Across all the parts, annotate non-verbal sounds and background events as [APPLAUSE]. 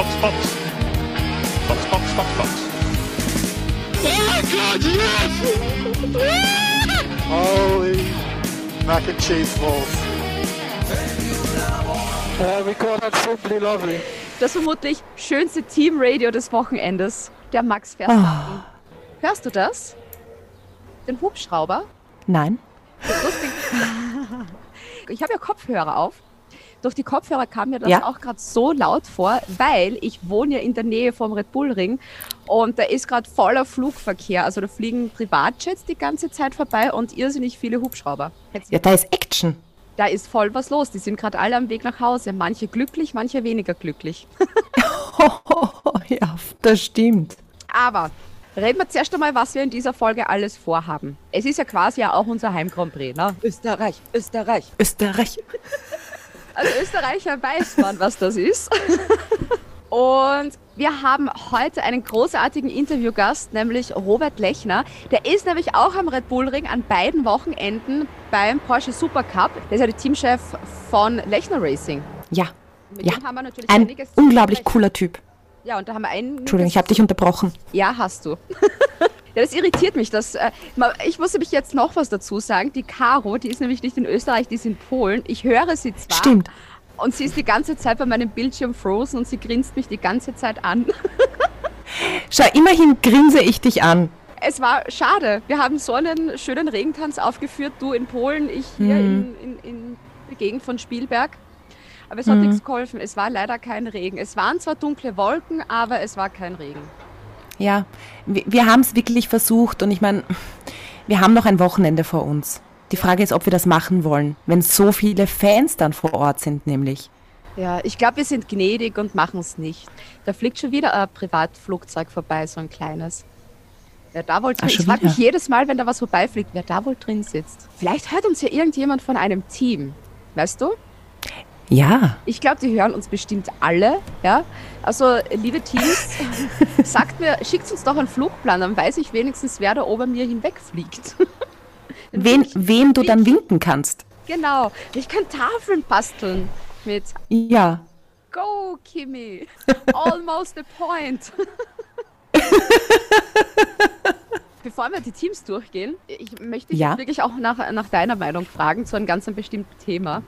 Box, Box. Box, Box, Box, Box. Oh God, yes! Holy mac and cheese balls. Uh, we call that simply lovely. Das vermutlich schönste Teamradio des Wochenendes, der Max Verstappen. Hörst du das? Den Hubschrauber? Nein. Lustig. [LAUGHS] Ich habe ja Kopfhörer auf. Durch die Kopfhörer kam mir das Ja. auch gerade so laut vor, weil ich wohne ja in der Nähe vom Red Bull Ring und da ist gerade voller Flugverkehr. Also da fliegen Privatjets die ganze Zeit vorbei und irrsinnig viele Hubschrauber. Jetzt, Ja, da ist Action. Da ist voll was los. Die sind gerade alle am Weg nach Hause. Manche glücklich, manche weniger glücklich. [LAUGHS] [LAUGHS] ja, das stimmt. Aber reden wir zuerst einmal, was wir in dieser Folge alles vorhaben. Es ist ja quasi ja auch unser Heim Grand Prix, ne? Österreich, Österreich. Österreich. Als Österreicher weiß man, was das ist. Und wir haben heute einen großartigen Interviewgast, nämlich Robert Lechner. Der ist nämlich auch am Red Bull Ring an beiden Wochenenden beim Porsche Supercup. Der ist ja der Teamchef von Lechner Racing. Ja, Mit Ja, dem haben wir natürlich ein unglaublich cooler Typ. Ja, und da haben wir einen. Entschuldigung, ich habe dich unterbrochen. Ja, hast du. [LAUGHS] ja, das irritiert mich. Das, äh, ich muss nämlich jetzt noch was dazu sagen. Die Caro, die ist nämlich nicht in Österreich, die ist in Polen. Ich höre sie zwar. Stimmt. Und sie ist die ganze Zeit bei meinem Bildschirm frozen und sie grinst mich die ganze Zeit an. [LAUGHS] Schau, immerhin grinse ich dich an. Es war schade. Wir haben so einen schönen Regentanz aufgeführt. Du in Polen, ich hier in, in, in der Gegend von Spielberg. Aber es hat nichts geholfen. Es war leider kein Regen. Es waren zwar dunkle Wolken, aber es war kein Regen. Ja, wir, wir haben es wirklich versucht und ich meine, wir haben noch ein Wochenende vor uns. Die Frage ist, ob wir das machen wollen, wenn so viele Fans dann vor Ort sind, nämlich. Ja, ich glaube, wir sind gnädig und machen es nicht. Da fliegt schon wieder ein Privatflugzeug vorbei, so ein kleines. Wer da wohl drin Ach, Ich frage mich jedes Mal, wenn da was vorbeifliegt, wer da wohl drin sitzt. Vielleicht hört uns ja irgendjemand von einem Team. Weißt du? Ja, Ich glaube, die hören uns bestimmt alle. Ja? Also, liebe Teams, [LAUGHS] sagt mir, schickt uns doch einen Flugplan, dann weiß ich wenigstens, wer da oben mir hinwegfliegt. [LAUGHS] Wen, wen du dann winken kannst. Genau. Ich kann Tafeln basteln mit Ja. Go, Kimi. [LAUGHS] Almost a point. Bevor wir die Teams durchgehen, ich möchte dich Ja. wirklich auch nach, nach deiner Meinung fragen zu einem ganz bestimmten Thema.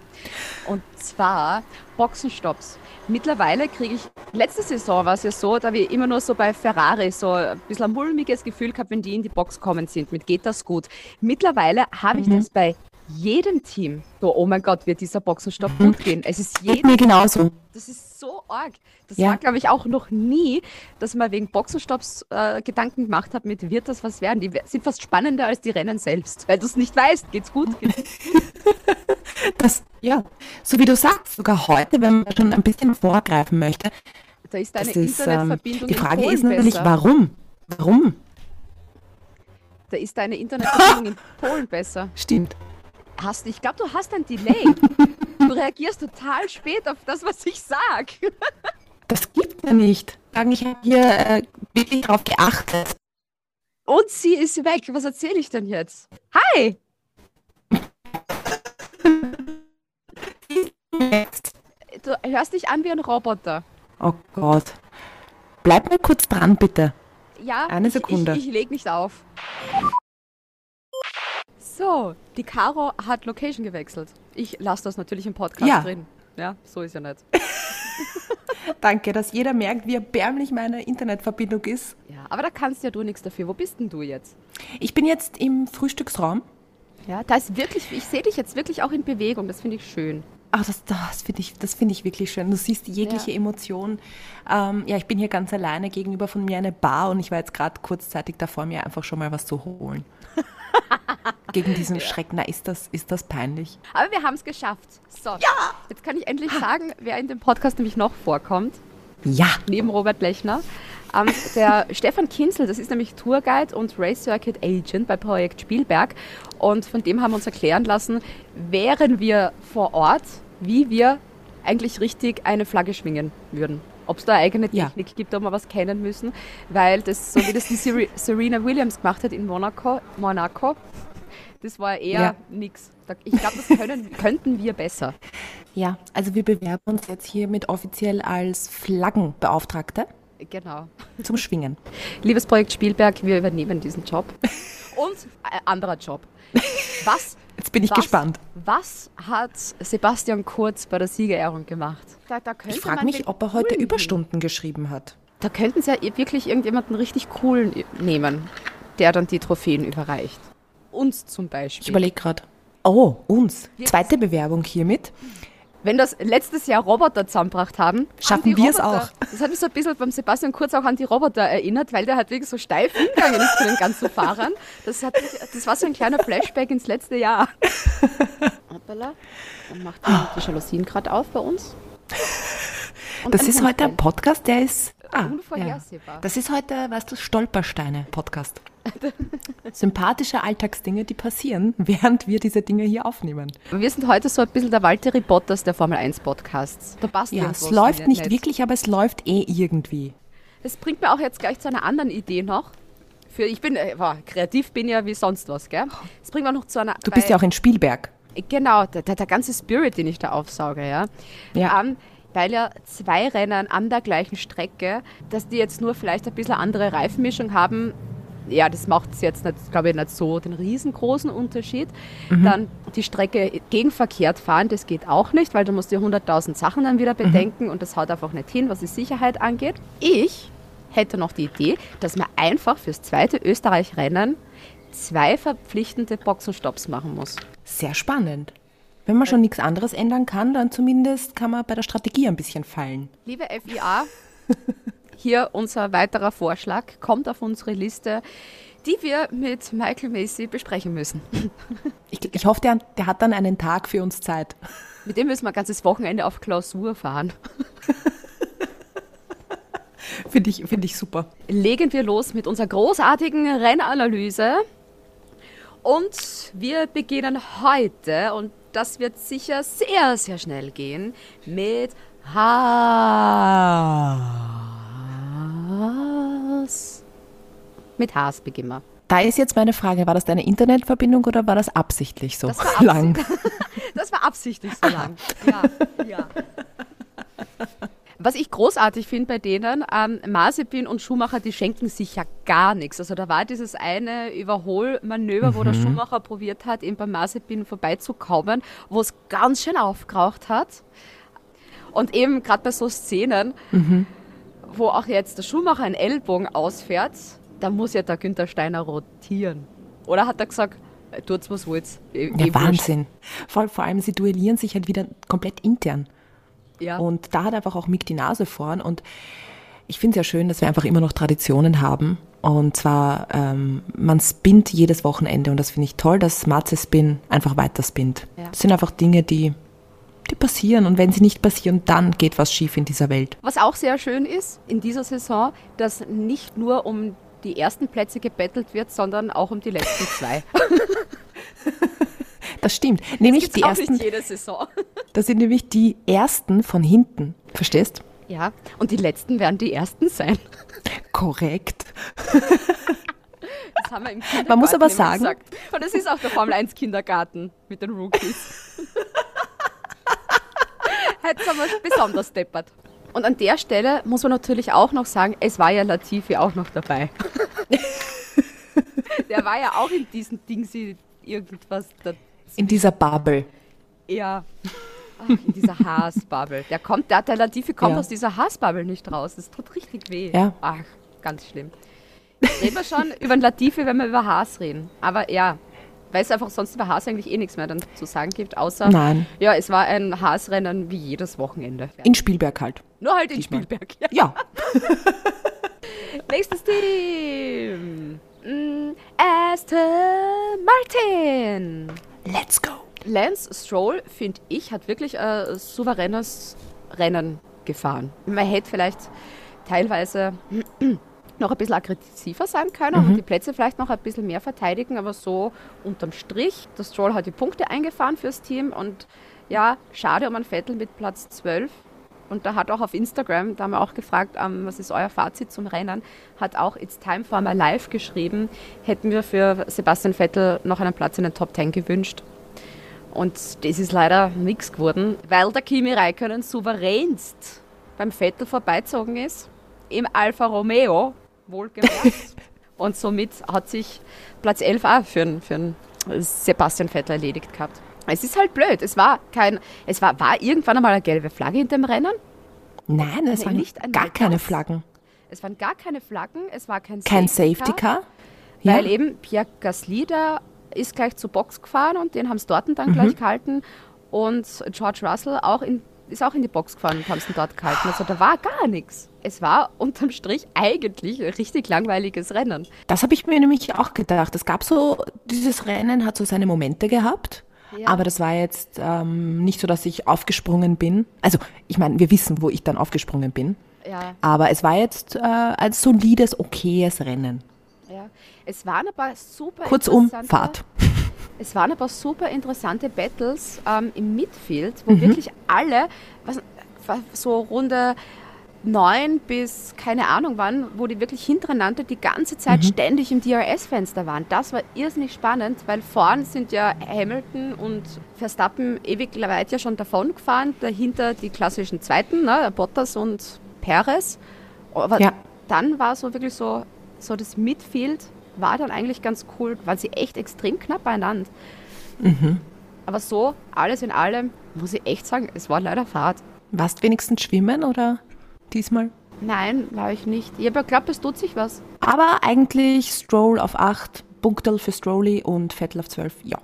Und zwar Boxenstopps. Mittlerweile kriege ich, letzte Saison war es ja so, da wir immer nur so bei Ferrari so ein bisschen ein mulmiges Gefühl gehabt, wenn die in die Box kommen sind, mit geht das gut. Mittlerweile habe ich das bei jedem Team. So, oh mein Gott, wird dieser Boxenstopp gut gehen. Es ist jedem mir genauso. das ist so arg. Das Ja. war, glaube ich, auch noch nie, dass man wegen Boxenstopps äh, Gedanken gemacht hat mit, wird das was werden? Die sind fast spannender als die Rennen selbst, weil du es nicht weißt. Geht's gut? Geht's [LAUGHS] Das, ja, so wie du sagst, sogar heute, wenn man schon ein bisschen vorgreifen möchte, Da ist deine das ist, ähm, Internetverbindung die in Frage Polen ist natürlich, besser. warum? Warum? Da ist deine Internetverbindung in [LAUGHS] Polen besser. Stimmt. Hast, ich glaube, du hast ein Delay. Du [LAUGHS] reagierst total spät auf das, was ich sag. [LAUGHS] Das gibt ja nicht. Ich habe hier äh, wirklich darauf geachtet. Und sie ist weg. Was erzähle ich denn jetzt? Hi! Du hörst dich an wie ein Roboter. Oh Gott. Bleib mal kurz dran, bitte. Ja, Eine ich, Sekunde. Ich, ich leg nicht auf. So, die Caro hat Location gewechselt. Ich lasse das natürlich im Podcast Ja. drin. Ja, so ist ja nicht. [LAUGHS] Danke, dass jeder merkt, wie erbärmlich meine Internetverbindung ist. Ja, aber da kannst ja du nichts dafür. Wo bist denn du jetzt? Ich bin jetzt im Frühstücksraum. Ja, da ist wirklich, ich sehe dich jetzt wirklich auch in Bewegung. Das finde ich schön. Ach, das, das finde ich, das finde ich wirklich schön. Du siehst jegliche Ja. Emotion. Ähm, ja, ich bin hier ganz alleine gegenüber von mir eine Bar und ich war jetzt gerade kurzzeitig davor, mir einfach schon mal was zu holen. [LAUGHS] Gegen diesen Schreck. Na, ist das, ist das peinlich? Aber wir haben es geschafft. So, ja! jetzt kann ich endlich sagen, wer in dem Podcast nämlich noch vorkommt. Ja. neben Robert Lechner. Ähm, der [LAUGHS] Stefan Kinzel, das ist nämlich Tourguide und Race Circuit Agent bei Projekt Spielberg. Und von dem haben wir uns erklären lassen, wären wir vor Ort, wie wir eigentlich richtig eine Flagge schwingen würden. Ob es da eine eigene Ja. Technik gibt, ob wir was kennen müssen. Weil das, so wie das die [LAUGHS] Serena Williams gemacht hat in Monaco, Monaco Das war eher Ja. nix. Ich glaube, das können, [LAUGHS] könnten wir besser. Ja, also wir bewerben uns jetzt hiermit offiziell als Flaggenbeauftragte Genau. zum Schwingen. Liebes Projekt Spielberg, wir übernehmen diesen Job. [LAUGHS] Und ein anderer Job. Was, Jetzt bin ich was, gespannt. Was hat Sebastian Kurz bei der Siegerehrung gemacht? Da, da Ich frage mich, ob er heute coolen Überstunden geschrieben hat. Da könnten sie ja wirklich irgendjemanden richtig coolen nehmen, der dann die Trophäen überreicht. Uns zum Ich Beispiel. überlege gerade. Oh, uns. Zweite Bewerbung hiermit. Wenn das letztes Jahr Roboter zusammengebracht haben, Schaffen wir es auch. Das hat mich so ein bisschen beim Sebastian Kurz auch an die Roboter erinnert, weil der halt wirklich so steif hingegangen ist zu den ganzen Fahrern. Das, hat das war so ein kleiner Flashback ins letzte Jahr. Hoppala. Dann macht die, die Jalousien gerade auf bei uns. Und Das ist heute ein. Podcast, der ist. Ah, Unvorhersehbar. Ja. Das ist heute, weißt du, Stolpersteine-Podcast. Sympathische Alltagsdinge, die passieren, [LAUGHS] während wir diese Dinge hier aufnehmen. Wir sind heute so ein bisschen der Walter Bottas der Formel 1 Podcasts. Da passt Ja, es läuft nicht nicht. wirklich, aber es läuft eh irgendwie. Das bringt mir auch jetzt gleich zu einer anderen Idee noch. Für, ich bin, äh, kreativ bin ja wie sonst was, gell? Das bringt mir noch zu einer. Du bist ja auch in Spielberg. Genau, der, der, ganze Spirit, den ich da aufsauge, ja. Ja. Ähm, weil ja zwei Rennen an der gleichen Strecke, dass die jetzt nur vielleicht ein bisschen andere Reifenmischung haben, ja, das macht jetzt nicht, glaube ich, nicht so den riesengroßen Unterschied. Dann die Strecke gegenverkehrt fahren, das geht auch nicht, weil du musst dir 100.000 Sachen dann wieder bedenken und das haut einfach nicht hin, was die Sicherheit angeht. Ich hätte noch die Idee, dass man einfach fürs zweite Österreich-Rennen zwei verpflichtende Boxenstopps machen muss. Sehr spannend. Wenn man schon nichts anderes ändern kann, dann zumindest kann man bei der Strategie ein bisschen fallen. Liebe FIA, [LAUGHS] hier unser weiterer Vorschlag kommt auf unsere Liste, die wir mit Michael Macy besprechen müssen. Ich, ich hoffe, der, der hat dann einen Tag für uns Zeit. Mit dem müssen wir ein ganzes Wochenende auf Klausur fahren. [LAUGHS] Finde ich, find ich super. Legen wir los mit unserer großartigen Rennanalyse. Und wir beginnen heute, und das wird sicher sehr, sehr schnell gehen, mit Haas. Mit Haas beginnen wir. Da ist jetzt meine Frage, war das deine Internetverbindung oder war das absichtlich so Das war absicht- [LAUGHS] lang? Das war absichtlich so lang. Ja, ja. Was ich großartig finde bei denen, ähm, Mazepin und Schumacher, die schenken sich ja gar nichts. Also da war dieses eine Überholmanöver, wo der Schumacher probiert hat, eben beim Mazepin vorbeizukommen, wo es ganz schön aufgeraucht hat. Und eben gerade bei so Szenen, wo auch jetzt der Schumacher einen Ellbogen ausfährt, da muss ja der Günther Steiner rotieren. Oder hat er gesagt, äh, tut's was wollt's. Eh- eh Ja, wurscht. Wahnsinn. Vor, vor allem, sie duellieren sich halt wieder komplett intern. Ja. Und da hat einfach auch Mick die Nase vorn. Und ich finde es ja schön, dass wir einfach immer noch Traditionen haben. Und zwar, ähm, man spinnt jedes Wochenende. Und das finde ich toll, dass Matze Spin einfach weiter spinnt. Ja. Das sind einfach Dinge, die, die passieren. Und wenn sie nicht passieren, dann geht was schief in dieser Welt. Was auch sehr schön ist in dieser Saison, dass nicht nur um die ersten Plätze gebettelt wird, sondern auch um die letzten zwei. [LAUGHS] Das stimmt. Nämlich Gibt's die ersten, nicht jede Saison. [LAUGHS] das sind nämlich die ersten von hinten. Verstehst? Ja, und die letzten werden die ersten sein. Korrekt. Das haben wir im Kindergarten Man muss aber sagen- gesagt. Und das ist auch der Formel 1 Kindergarten mit den Rookies. [LAUGHS] Jetzt haben wir besonders deppert. Und an der Stelle muss man natürlich auch noch sagen, es war ja Latifi auch noch dabei. [LAUGHS] Der war ja auch in diesen Dingsi irgendwas da In dieser Bubble. Ja. Ach, in dieser Haasbubble. Der kommt, der, der Latifi kommt Ja. aus dieser Haasbubble nicht raus. Das tut richtig weh. Ja. Ach, ganz schlimm. Reden wir schon über den Latifi, wenn wir über Haas reden. Aber ja, weil es einfach sonst über Haas eigentlich eh nichts mehr dann zu sagen gibt, außer Nein. ja, es war ein Haasrennen wie jedes Wochenende. In Spielberg halt. Nur halt in Diesmal. Spielberg. Ja. Ja. [LAUGHS] Nächstes Team. Mm, Aston Martin. Let's go. Lance Stroll, finde ich, hat wirklich ein souveränes Rennen gefahren. Man hätte vielleicht teilweise noch ein bisschen aggressiver sein können und die Plätze vielleicht noch ein bisschen mehr verteidigen, aber so unterm Strich, der Stroll hat die Punkte eingefahren fürs Team und ja, schade um einen Vettel mit Platz 12 Und da hat auch auf Instagram, da haben wir auch gefragt, ähm, was ist euer Fazit zum Rennen, hat auch It's Time for My Life geschrieben, hätten wir für Sebastian Vettel noch einen Platz in den Top 10 gewünscht. Und das ist leider nichts geworden, weil der Kimi Räikkönen souveränst beim Vettel vorbeizogen ist, im Alfa Romeo, wohlgemerkt. [LAUGHS] Und somit hat sich Platz 11 auch für, für Sebastian Vettel erledigt gehabt. Es ist halt blöd. Es war kein, es war, war irgendwann einmal eine gelbe Flagge hinter dem Rennen. Nein, es waren nicht gar keine Gas. Flaggen. Es waren gar keine Flaggen, es war kein, Kein Safety Car. Weil eben Pierre Gasly, der ist gleich zur Box gefahren und den haben sie dort dann Mhm. gleich gehalten. Und George Russell auch in, ist auch in die Box gefahren und haben ihn dort gehalten. Also da war gar nichts. Es war unterm Strich eigentlich ein richtig langweiliges Rennen. Das habe ich mir nämlich auch gedacht. Es gab so, dieses Rennen hat so seine Momente gehabt. Ja. Aber das war jetzt ähm, nicht so, dass ich aufgesprungen bin. Also, ich meine, wir wissen, wo ich dann aufgesprungen bin. Ja, Aber es war jetzt äh, ein solides, okayes Rennen. ja. Es waren aber super Kurzum, Fahrt. Es waren aber super interessante Battles ähm, im Midfield, Mhm. wo wirklich alle, was, was, so Runde 9 bis keine Ahnung wann, wo die wirklich hintereinander die ganze Zeit Mhm. ständig im DRS-Fenster waren. Das war irrsinnig spannend, weil vorn sind ja Hamilton und Verstappen ewig weit ja schon davon gefahren, dahinter die klassischen Zweiten, ne, Bottas und Perez. Aber Ja. dann war so wirklich so, so das Midfield war dann eigentlich ganz cool, waren sie echt extrem knapp beieinander. Mhm. Aber so, alles in allem, muss ich echt sagen, es war leider Fahrt. Warst wenigstens schwimmen oder diesmal? Nein, war ich nicht. Ich habe ja geglaubt, es tut sich was. Aber eigentlich Stroll auf 8, Punktel für Strolli und Vettel auf 12. Ja.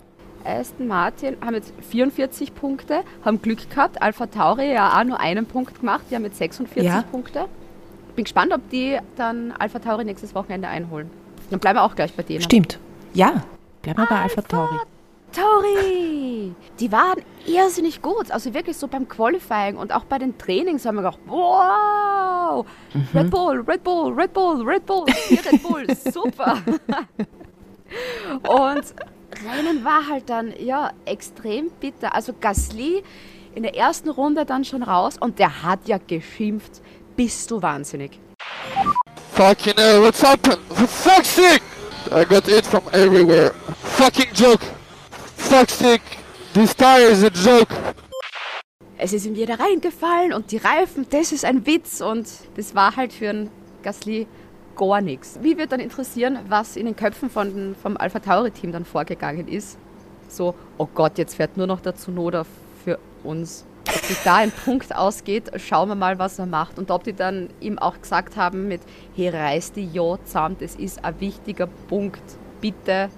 Aston Martin haben jetzt 44 Punkte, haben Glück gehabt. Alpha Tauri ja auch nur einen Punkt gemacht, die haben jetzt 46 Ja. Punkte. Bin gespannt, ob die dann Alpha Tauri nächstes Wochenende einholen. Dann bleiben wir auch gleich bei denen. Stimmt. Ja. Bleiben wir bei Alpha Tauri. Tauri! Die waren irrsinnig gut. Also wirklich so beim Qualifying und auch bei den Trainings haben wir gedacht, wow! Red Bull, Red Bull, Red Bull, Red Bull, hier Red Bull, [LAUGHS] super! und Rennen war halt dann, ja, extrem bitter. Also Gasly in der ersten Runde dann schon raus und der hat ja geschimpft, bist du wahnsinnig. Fucking hell, what's happened? For fuck's sake! I got it from everywhere. Fucking joke. Fuck's sake. This tire is a joke. es ist ihm jeder reingefallen und die Reifen, das ist ein Witz und das war halt für einen Gasly gar nichts. Wie wird dann interessieren, was in den Köpfen von, vom Alpha Tauri Team dann vorgegangen ist? So, oh Gott, jetzt fährt nur noch der Tsunoda für uns. Ob sich da ein Punkt ausgeht, schauen wir mal, was er macht. Und ob die dann ihm auch gesagt haben mit, hey, reiß die ja zusammen, das ist ein wichtiger Punkt. Bitte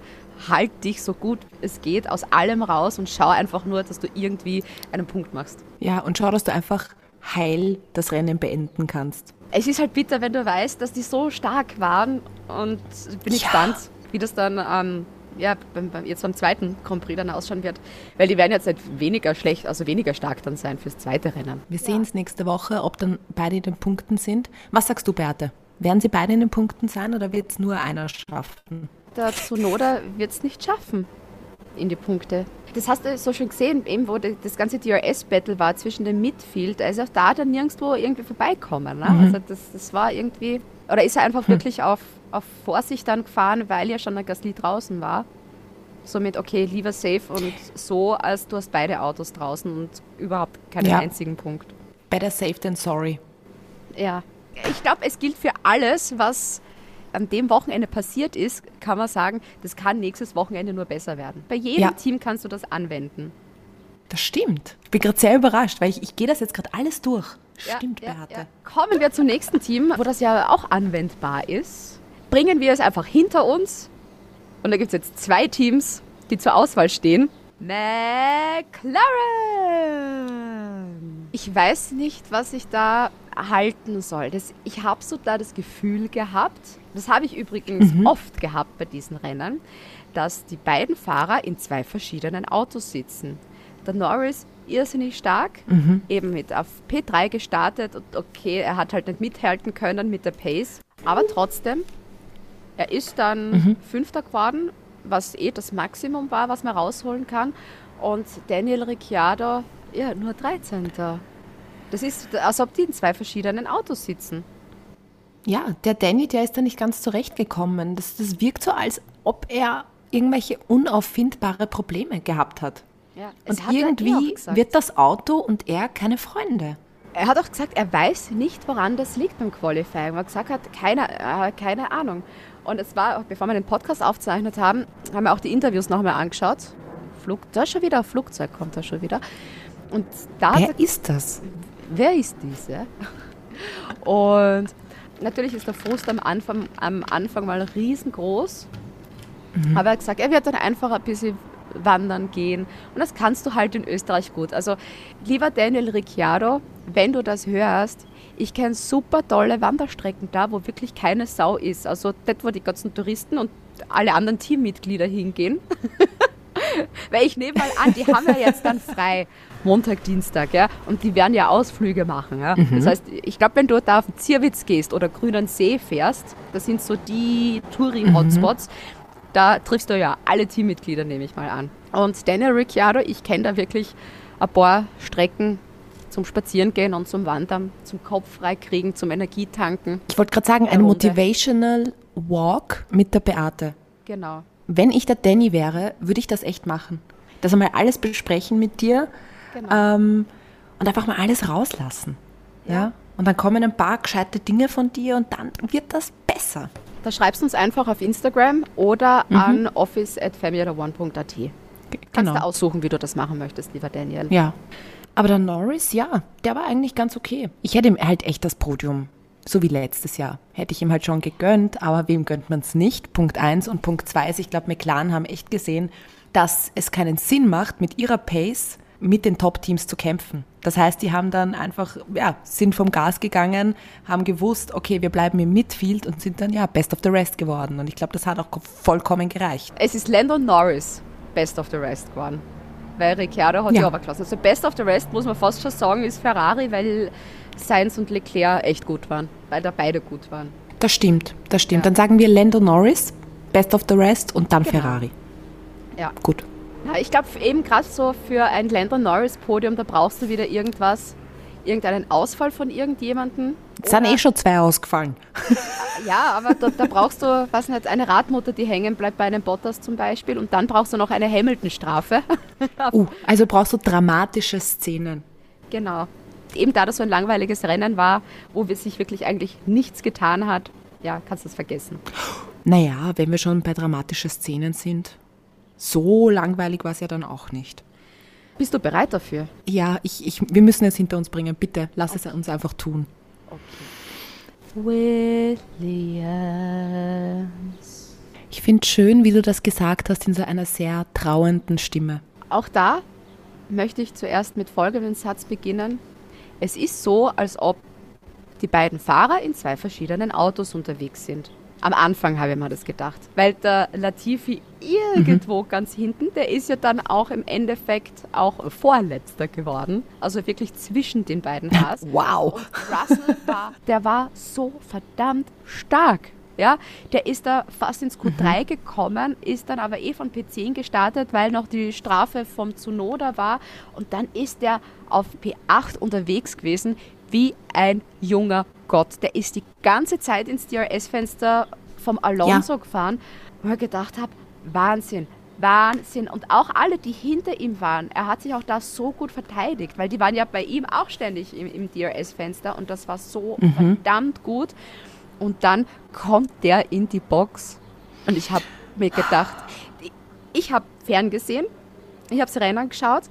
halt dich so gut es geht aus allem raus und schau einfach nur, dass du irgendwie einen Punkt machst. Ja, und schau, dass du einfach heil das Rennen beenden kannst. Es ist halt bitter, wenn du weißt, dass die so stark waren und bin ich Ja. gespannt, wie das dann ähm, ja, beim, beim, jetzt beim zweiten Grand Prix dann ausschauen wird. Weil die werden jetzt nicht weniger schlecht, also weniger stark dann sein fürs zweite Rennen. Wir sehen es nächste Woche, ob dann beide in den Punkten sind. Was sagst du, Beate? Werden sie beide in den Punkten sein oder wird es nur einer schaffen? Der Tsunoda wird es nicht schaffen in die Punkte. Das hast du so schon gesehen, eben wo das ganze DRS-Battle war zwischen dem Midfield. Ist auch da dann nirgendwo irgendwie vorbeikommen. Ne? Also das, das war irgendwie... Oder ist er einfach wirklich auf, auf Vorsicht dann gefahren, weil ja schon der Gasly draußen war? Somit, okay, lieber safe und so, als du hast beide Autos draußen und überhaupt keinen Ja. einzigen Punkt. Better safe than sorry. Ja. Ich glaube, es gilt für alles, was an dem Wochenende passiert ist, kann man sagen, das kann nächstes Wochenende nur besser werden. Bei jedem Ja. Team kannst du das anwenden. Das stimmt. Ich bin gerade sehr überrascht, weil ich, ich gehe das jetzt gerade alles durch. Stimmt, ja, Beate. ja. Kommen wir zum nächsten Team, wo das ja auch anwendbar ist. Bringen wir es einfach hinter uns. Und da gibt es jetzt zwei Teams, die zur Auswahl stehen. McLaren! Ich weiß nicht, was ich da halten soll. Das, ich habe so da das Gefühl gehabt, das habe ich übrigens oft gehabt bei diesen Rennen, dass die beiden Fahrer in zwei verschiedenen Autos sitzen. Der Norris irrsinnig stark, eben mit auf P3 gestartet und okay, er hat halt nicht mithalten können mit der Pace, aber trotzdem, er ist dann Fünfter geworden, was eh das Maximum war, was man rausholen kann und Daniel Ricciardo, ja, nur 13. Das ist, als ob die in zwei verschiedenen Autos sitzen. Ja, der Danny, der ist da nicht ganz zurechtgekommen. Das, das wirkt so, als ob er irgendwelche unauffindbare Probleme gehabt hat. Ja, Und eh irgendwie gesagt. wird das Auto und er keine Freunde. Er hat auch gesagt, er weiß nicht, woran das liegt beim Qualifying. Er hat gesagt, hat keine, äh, keine Ahnung. Und es war, bevor wir den Podcast aufgezeichnet haben, haben wir auch die Interviews nochmal angeschaut. Flug, da ist schon wieder ein Flugzeug, kommt da schon wieder. Und da hat er Wer ist das? wer ist diese? Und natürlich ist der Frust am Anfang, am Anfang mal riesengroß. Aber er hat gesagt, er wird dann einfach ein bisschen wandern gehen. Und das kannst du halt in Österreich gut. Also, lieber Daniel Ricciardo, wenn du das hörst, ich kenne super tolle Wanderstrecken da, wo wirklich keine Sau ist. Also dort, wo die ganzen Touristen und alle anderen Teammitglieder hingehen. [LAUGHS] Weil ich nehme mal an, die haben ja jetzt dann frei. Montag, Dienstag, ja. Und die werden ja Ausflüge machen, ja. Das heißt, ich glaube, wenn du da auf den Zierwitz gehst oder Grünen See fährst, das sind so die Touring-Hotspots, da triffst du ja alle Teammitglieder, nehme ich mal an. Und Daniel Ricciardo, ich kenne da wirklich ein paar Strecken zum Spazierengehen und zum Wandern, zum Kopf freikriegen, zum Energietanken. Ich wollte gerade sagen, ein. Motivational Walk mit der Beate. Genau. Wenn ich der Danny wäre, würde ich das echt machen. Das einmal alles besprechen mit dir genau. ähm, und einfach mal alles rauslassen. Ja. Und dann kommen ein paar gescheite Dinge von dir und dann wird das besser. Da schreibst du uns einfach auf Instagram oder Mhm. an office.familyone.at. Kannst Genau. du aussuchen, wie du das machen möchtest, lieber Daniel. Ja. Aber der Norris, ja, der war eigentlich ganz okay. Ich hätte ihm halt echt das Podium, so wie letztes Jahr, hätte ich ihm halt schon gegönnt, aber wem gönnt man es nicht? Punkt eins und Punkt zwei ist, ich glaube, McLaren haben echt gesehen, dass es keinen Sinn macht, mit ihrer Pace mit den Top-Teams zu kämpfen. Das heißt, die haben dann einfach, ja, sind vom Gas gegangen, haben gewusst, okay, wir bleiben im Midfield und sind dann, ja, Best of the Rest geworden. Und ich glaube, das hat auch vollkommen gereicht. Es ist Lando Norris Best of the Rest geworden. Weil Ricciardo hat Ja. ja runtergelassen. Also Best of the Rest, muss man fast schon sagen, ist Ferrari, weil Sainz und Leclerc echt gut waren. Weil da beide gut waren. Das stimmt, das stimmt. Ja. Dann sagen wir Lando Norris, Best of the Rest und dann Genau. Ferrari. Ja. Gut. Ja, ich glaube eben gerade so für ein Lando Norris Podium, da brauchst du wieder irgendwas, irgendeinen Ausfall von irgendjemandem. Es sind eh schon zwei ausgefallen. Ja, aber da, da brauchst du, was nicht, eine Radmutter, die hängen bleibt bei einem Bottas zum Beispiel und dann brauchst du noch eine Hamilton-Strafe. [LAUGHS] Uh, also brauchst du dramatische Szenen. genau. Eben da das so ein langweiliges Rennen war, wo wir- sich wirklich eigentlich nichts getan hat, ja, kannst du es vergessen. Naja, wenn wir schon bei dramatischen Szenen sind, so langweilig war es ja dann auch nicht. Bist du bereit dafür? Ja, ich, ich, wir müssen es hinter uns bringen. Bitte, lass es uns einfach tun. Williams. Ich finde schön, wie du das gesagt hast in so einer sehr trauernden Stimme. Auch da möchte ich zuerst mit folgendem Satz beginnen. Es ist so, als ob die beiden Fahrer in zwei verschiedenen Autos unterwegs sind. Am Anfang habe ich mir das gedacht, weil der Latifi irgendwo ganz hinten, der ist ja dann auch im Endeffekt auch Vorletzter geworden, also wirklich zwischen den beiden [LAUGHS] Haas. Wow. Und Russell war, der war so verdammt stark. Ja, der ist da fast ins Q3 gekommen, ist dann aber eh von P10 gestartet, weil noch die Strafe vom Tsunoda war. Und dann ist der auf P8 unterwegs gewesen, wie ein junger Gott. Der ist die ganze Zeit ins DRS-Fenster vom Alonso gefahren, wo ich gedacht habe, Wahnsinn, Wahnsinn. Und auch alle, die hinter ihm waren, er hat sich auch da so gut verteidigt, weil die waren ja bei ihm auch ständig im, im DRS-Fenster und das war so verdammt gut. Und dann kommt der in die Box und ich habe mir gedacht, ich habe ferngesehen, ich habe das Rennen geschaut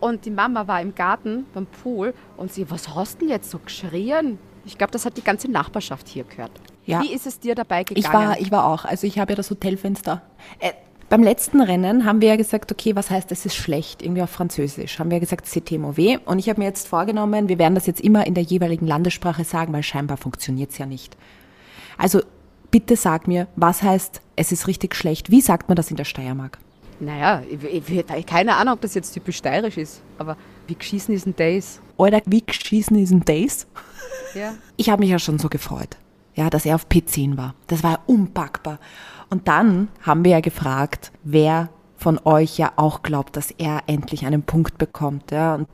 und die Mama war im Garten beim Pool und sie, was hast du denn jetzt so geschrien? Ich glaube, das hat die ganze Nachbarschaft hier gehört. Ja. Wie ist es dir dabei gegangen? Ich war, ich war auch. Also ich habe ja das Hotelfenster. Äh, beim letzten Rennen haben wir ja gesagt, okay, was heißt, es ist schlecht, irgendwie auf Französisch. Haben wir ja gesagt, c'est mauvais. Und ich habe mir jetzt vorgenommen, wir werden das jetzt immer in der jeweiligen Landessprache sagen, weil scheinbar funktioniert es ja nicht. Also bitte sag mir, was heißt, es ist richtig schlecht? Wie sagt man das in der Steiermark? Naja, ich, ich, ich, keine Ahnung, ob das jetzt typisch steirisch ist, aber wie geschießen ist ein Days? Oder wie geschießen ist ein Days? Ja. Ich habe mich ja schon so gefreut, ja, dass er auf P10 war. Das war ja unpackbar. Und dann haben wir ja gefragt, wer von euch ja auch glaubt, dass er endlich einen Punkt bekommt. Ja, und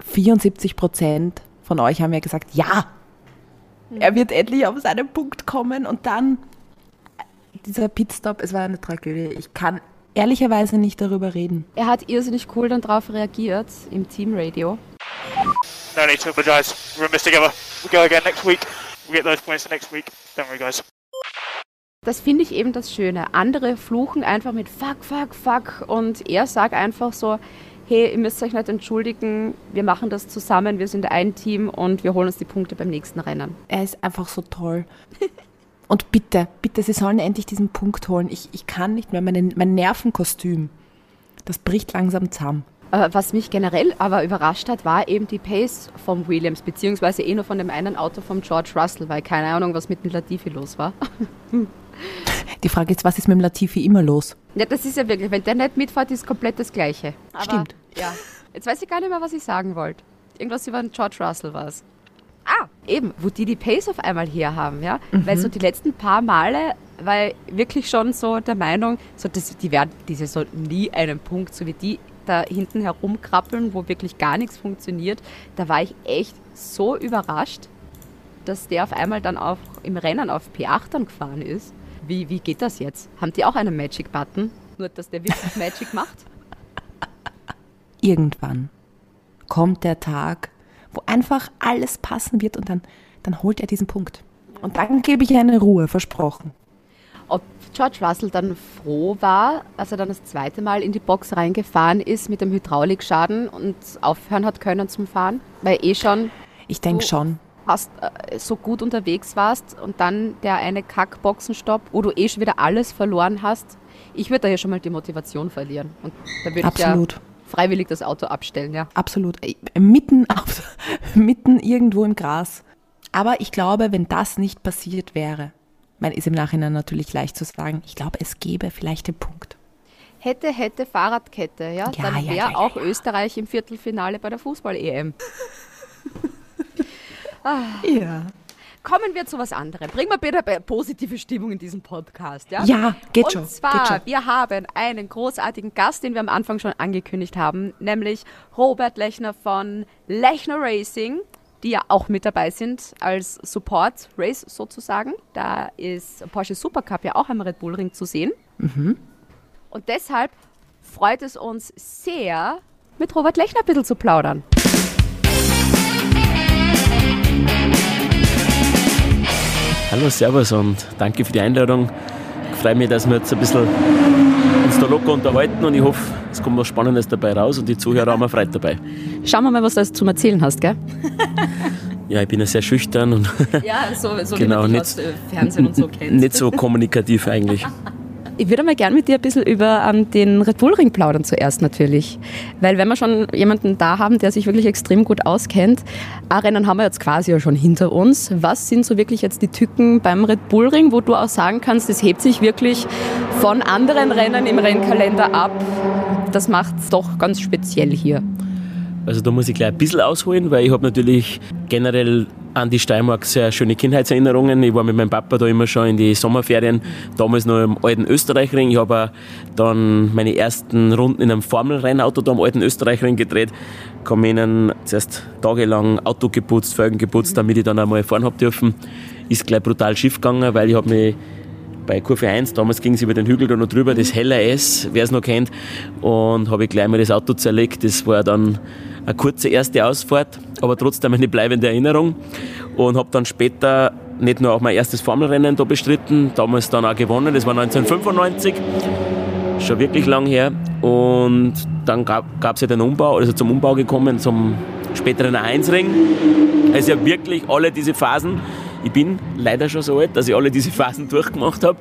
74 Prozent von euch haben ja gesagt, ja, er wird endlich auf seinen Punkt kommen und dann dieser Pitstop, es war eine Tragödie. Ich kann ehrlicherweise nicht darüber reden. Er hat irrsinnig cool dann darauf reagiert im Teamradio. No need to apologise. We're in this together. We go again next week. We get those points next week. Don't worry, guys. Das finde ich eben das Schöne. Andere fluchen einfach mit Fuck, Fuck, Fuck und er sagt einfach so, hey, ihr müsst euch nicht entschuldigen, wir machen das zusammen, wir sind ein Team und wir holen uns die Punkte beim nächsten Rennen. Er ist einfach so toll. [LAUGHS] Und bitte, bitte, sie sollen endlich diesen Punkt holen. Ich, ich kann nicht mehr, meine, mein Nervenkostüm, das bricht langsam zusammen. Äh, Was mich generell aber überrascht hat, war eben die Pace von Williams, beziehungsweise eh nur von dem einen Auto von George Russell, weil keine Ahnung, was mit dem Latifi los war. [LAUGHS] Die Frage ist, was ist mit dem Latifi immer los? Ja, das ist ja wirklich, wenn der nicht mitfährt, ist komplett das Gleiche. Aber, Stimmt. Ja. Jetzt weiß ich gar nicht mehr, was ich sagen wollte. Irgendwas über den George Russell war es. Ah, eben, wo die die Pace auf einmal her haben, ja. Weil so die letzten paar Male war ich wirklich schon so der Meinung, so, dass die werden diese so nie einen Punkt, so wie die da hinten herumkrabbeln, wo wirklich gar nichts funktioniert. Da war ich echt so überrascht, dass der auf einmal dann auch im Rennen auf P8 dann gefahren ist. Wie, wie geht das jetzt? Haben die auch einen Magic-Button? Nur, dass der wirklich [LAUGHS] Magic macht? Irgendwann kommt der Tag, wo einfach alles passen wird und dann, dann holt er diesen Punkt. Und dann gebe ich eine Ruhe, versprochen. Ob George Russell dann froh war, als er dann das zweite Mal in die Box reingefahren ist mit dem Hydraulikschaden und aufhören hat können zum Fahren, weil eh schon Ich denke schon. fast äh, so gut unterwegs warst und dann der eine Kackboxenstopp, wo du eh schon wieder alles verloren hast. Ich würde da ja schon mal die Motivation verlieren. Und da würde ich ja Absolut. Freiwillig das Auto abstellen, ja. Absolut. Mitten, auf, [LAUGHS] mitten irgendwo im Gras. Aber ich glaube, wenn das nicht passiert wäre, mein ist im Nachhinein natürlich leicht zu sagen, ich glaube, es gäbe vielleicht den Punkt. Hätte, hätte, Fahrradkette, ja. Ja, dann wäre ja, ja, auch Österreich im Viertelfinale bei der Fußball-EM. [LAUGHS] Ja. Kommen wir zu was anderem. Bringen wir bitte positive Stimmung in diesem Podcast, ja? Ja, geht Und schon. zwar, geht schon. wir haben einen großartigen Gast, den wir am Anfang schon angekündigt haben, nämlich Robert Lechner von Lechner Racing, die ja auch mit dabei sind als Support Race sozusagen. Da ist Porsche Supercup ja auch am Red Bull Ring zu sehen. Mhm. Und deshalb freut es uns sehr, mit Robert Lechner ein bisschen zu plaudern. Hallo, Servus und danke für die Einladung. Ich freue mich, dass wir jetzt ein bisschen uns da locker unterhalten und ich hoffe, es kommt was Spannendes dabei raus und die Zuhörer haben Freude dabei. Schauen wir mal, was du alles zum Erzählen hast, gell? [LAUGHS] Ja, ich bin ja sehr schüchtern und Ja, so, so [LAUGHS] Genau, nicht- aus äh, Fernsehen und so [LAUGHS] kennt. nicht so kommunikativ eigentlich. Ich würde mal gern mit dir ein bisschen über ähm, den Red Bull Ring plaudern zuerst natürlich. Weil wenn wir schon jemanden da haben, der sich wirklich extrem gut auskennt, Rennen haben wir jetzt quasi ja schon hinter uns. Was sind so wirklich jetzt die Tücken beim Red Bull Ring, wo du auch sagen kannst, das hebt sich wirklich von anderen Rennen im Rennkalender ab? Das macht es doch ganz speziell hier. Also da muss ich gleich ein bisschen ausholen, weil ich habe natürlich generell an die Steiermark sehr schöne Kindheitserinnerungen. Ich war mit meinem Papa da immer schon in die Sommerferien, damals noch im alten Österreichring. Ich habe dann meine ersten Runden in einem Formelrennauto da am alten Österreichring gedreht. Kam ihnen zuerst tagelang Auto geputzt, Felgen geputzt, damit ich dann einmal fahren habe dürfen. Ist gleich brutal schief gegangen, weil ich habe mich bei Kurve 1, damals ging es über den Hügel da noch drüber, das Heller S, wer es noch kennt, und habe ich gleich mal das Auto zerlegt. Das war dann eine kurze erste Ausfahrt, aber trotzdem eine bleibende Erinnerung. Und habe dann später nicht nur auch mein erstes Formelrennen da bestritten, damals dann auch gewonnen, das war 1995, schon wirklich lang her. Und dann gab es ja den Umbau, also zum Umbau gekommen, zum späteren A1-Ring. Also ja wirklich alle diese Phasen. Ich bin leider schon so alt, dass ich alle diese Phasen [LAUGHS] durchgemacht habe.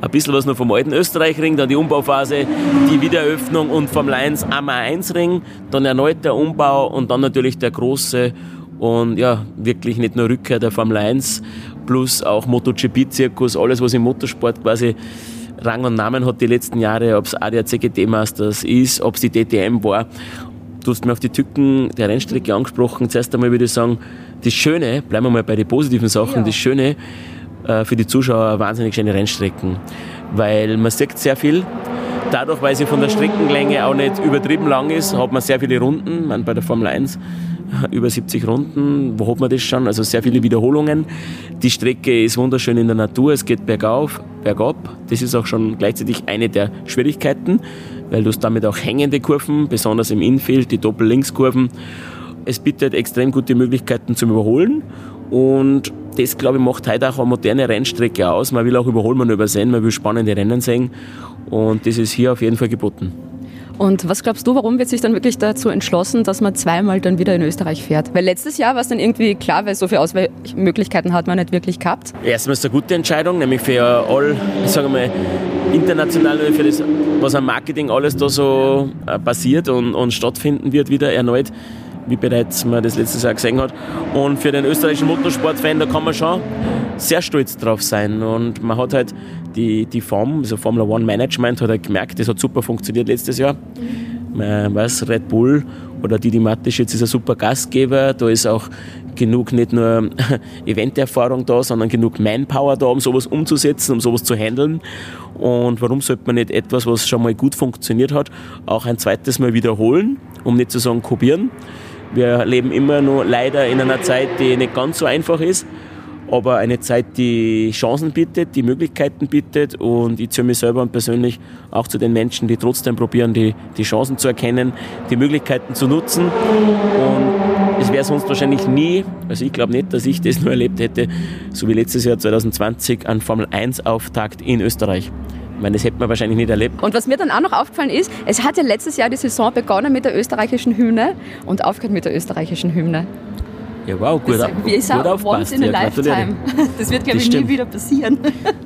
Ein bisschen was noch vom alten Österreichring, dann die Umbauphase, die Wiedereröffnung und vom 1 am A1-Ring, dann erneut der Umbau und dann natürlich der große und ja, wirklich nicht nur Rückkehr der Formel 1 plus auch MotoGP-Zirkus, alles was im Motorsport quasi Rang und Namen hat die letzten Jahre, ob es ADAC GT Masters ist, ob es die DTM war. Du hast mir auf die Tücken der Rennstrecke angesprochen. Zuerst einmal würde ich sagen, das Schöne, bleiben wir mal bei den positiven Sachen, Ja. das Schöne äh, für die Zuschauer wahnsinnig schöne Rennstrecken. Weil man sieht sehr viel, dadurch, weil sie von der Streckenlänge auch nicht übertrieben lang ist, hat man sehr viele Runden. Man bei der Formel 1 [LAUGHS] über 70 Runden, wo hat man das schon? Also sehr viele Wiederholungen. Die Strecke ist wunderschön in der Natur, es geht bergauf, bergab. Das ist auch schon gleichzeitig eine der Schwierigkeiten, weil du hast damit auch hängende Kurven, besonders im Infield, die Doppel-Linkskurven. Es bietet extrem gute Möglichkeiten zum Überholen und das, glaube ich, macht heute auch eine moderne Rennstrecke aus. Man will auch Überholmanöver sehen, man will spannende Rennen sehen und das ist hier auf jeden Fall geboten. Und was glaubst du, warum wird sich dann wirklich dazu entschlossen, dass man zweimal dann wieder in Österreich fährt? Weil letztes Jahr war es dann irgendwie klar, weil so viele Ausweichmöglichkeiten hat man nicht wirklich gehabt. Erstmal ist es eine gute Entscheidung, nämlich für all, ich sage mal, international, für das, was am Marketing alles da so äh, passiert und, und stattfinden wird, wieder erneut wie bereits man das letztes Jahr gesehen hat. Und für den österreichischen Motorsportfan, da kann man schon sehr stolz drauf sein. Und man hat halt die, die Form, also Formula One Management, hat halt gemerkt, das hat super funktioniert letztes Jahr. Man weiß, Red Bull oder Didi Matisch jetzt ist ein super Gastgeber, da ist auch genug nicht nur [LAUGHS] Eventerfahrung da, sondern genug Manpower da, um sowas umzusetzen, um sowas zu handeln. Und warum sollte man nicht etwas, was schon mal gut funktioniert hat, auch ein zweites Mal wiederholen, um nicht zu sagen kopieren? Wir leben immer noch leider in einer Zeit, die nicht ganz so einfach ist, aber eine Zeit, die Chancen bietet, die Möglichkeiten bietet und ich zähle mich selber und persönlich auch zu den Menschen, die trotzdem probieren, die, die Chancen zu erkennen, die Möglichkeiten zu nutzen und es wäre sonst wahrscheinlich nie, also ich glaube nicht, dass ich das nur erlebt hätte, so wie letztes Jahr 2020 ein Formel 1 Auftakt in Österreich. Meine, das hätte man wahrscheinlich nicht erlebt. Und was mir dann auch noch aufgefallen ist, es hat ja letztes Jahr die Saison begonnen mit der österreichischen Hymne und aufgehört mit der österreichischen Hymne. Ja, wow, gut, das, wie ist gut aufgepasst. Once in a ja, lifetime. [LAUGHS] Das wird, glaube ich, nie wieder passieren.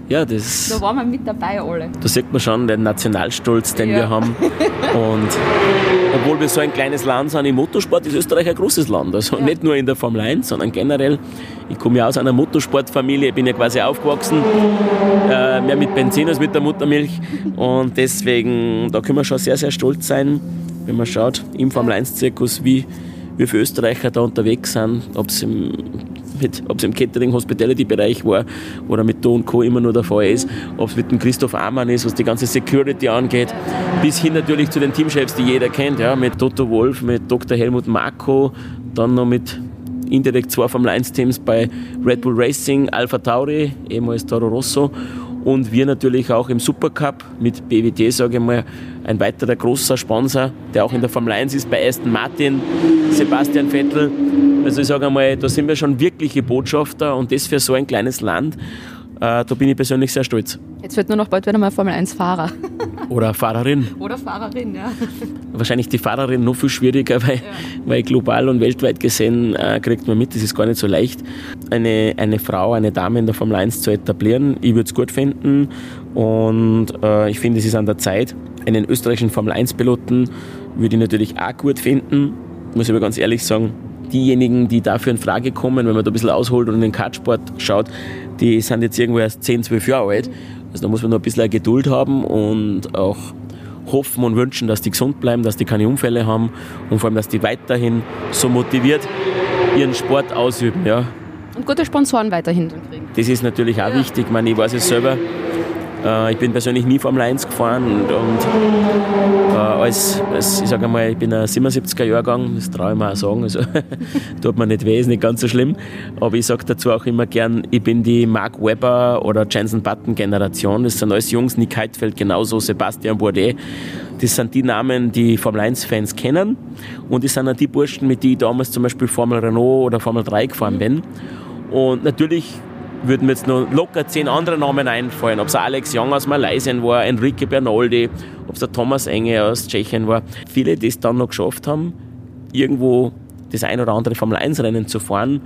Ja, das... Da waren wir mit dabei alle. Da sieht man schon den Nationalstolz, den ja. wir haben. [LAUGHS] Und obwohl wir so ein kleines Land sind, im Motorsport ist Österreich ein großes Land. Also ja. nicht nur in der Formel 1, sondern generell. Ich komme ja aus einer Motorsportfamilie, bin ja quasi aufgewachsen, äh, mehr mit Benzin als mit der Muttermilch. Und deswegen, da können wir schon sehr, sehr stolz sein, wenn man schaut, im Formel 1-Zirkus, wie wie viele Österreicher da unterwegs sind, ob es im, im Catering Hospitality Bereich war oder mit Do Co. immer nur der Fall ist, ob es mit dem Christoph Amann ist, was die ganze Security angeht, bis hin natürlich zu den Teamchefs, die jeder kennt, ja, mit Toto Wolf, mit Dr. Helmut Marko, dann noch mit indirekt zwei Formel 1 Teams bei Red Bull Racing, Alpha Tauri, ehemals Toro Rosso und wir natürlich auch im Supercup mit BWT, sage ich mal, ein weiterer großer Sponsor, der auch in der Formel 1 ist, bei Aston Martin, Sebastian Vettel. Also ich sage einmal, da sind wir schon wirkliche Botschafter und das für so ein kleines Land. Äh, da bin ich persönlich sehr stolz. Jetzt wird nur noch bald wieder mal Formel 1 Fahrer. Oder Fahrerin. Oder Fahrerin, ja. Wahrscheinlich die Fahrerin noch viel schwieriger, weil, ja. weil global und weltweit gesehen äh, kriegt man mit, das ist gar nicht so leicht, eine, eine Frau, eine Dame in der Formel 1 zu etablieren. Ich würde es gut finden und äh, ich finde, es ist an der Zeit. Einen österreichischen Formel 1-Piloten würde ich natürlich auch gut finden, muss ich aber ganz ehrlich sagen. Diejenigen, die dafür in Frage kommen, wenn man da ein bisschen ausholt und in den Kartsport schaut, die sind jetzt irgendwo erst 10, 12 Jahre alt also da muss man noch ein bisschen Geduld haben und auch hoffen und wünschen, dass die gesund bleiben, dass die keine Unfälle haben und vor allem, dass die weiterhin so motiviert ihren Sport ausüben. Ja. Und gute Sponsoren weiterhin kriegen. Das ist natürlich auch ja. wichtig. Ich, meine, ich weiß es selber, äh, ich bin persönlich nie Formel 1 gefahren und, und äh, als, als, ich sage einmal, ich bin ein 77er Jahrgang, das traue ich mir auch sagen, also [LAUGHS] tut mir nicht weh, ist nicht ganz so schlimm, aber ich sage dazu auch immer gern, ich bin die Mark Webber oder Jensen Button Generation, das sind alles Jungs, Nick Heidfeld genauso, Sebastian Bourdais, das sind die Namen, die Formel 1-Fans kennen. Und das sind auch die Burschen, mit denen ich damals zum Beispiel Formel Renault oder Formel 3 gefahren bin. Und natürlich würden mir jetzt noch locker zehn andere Namen einfallen. Ob es Alex Young aus Malaysia war, Enrique Bernoldi, ob es der Thomas Enge aus Tschechien war. Viele, die es dann noch geschafft haben, irgendwo das ein oder andere Formel-1-Rennen zu fahren.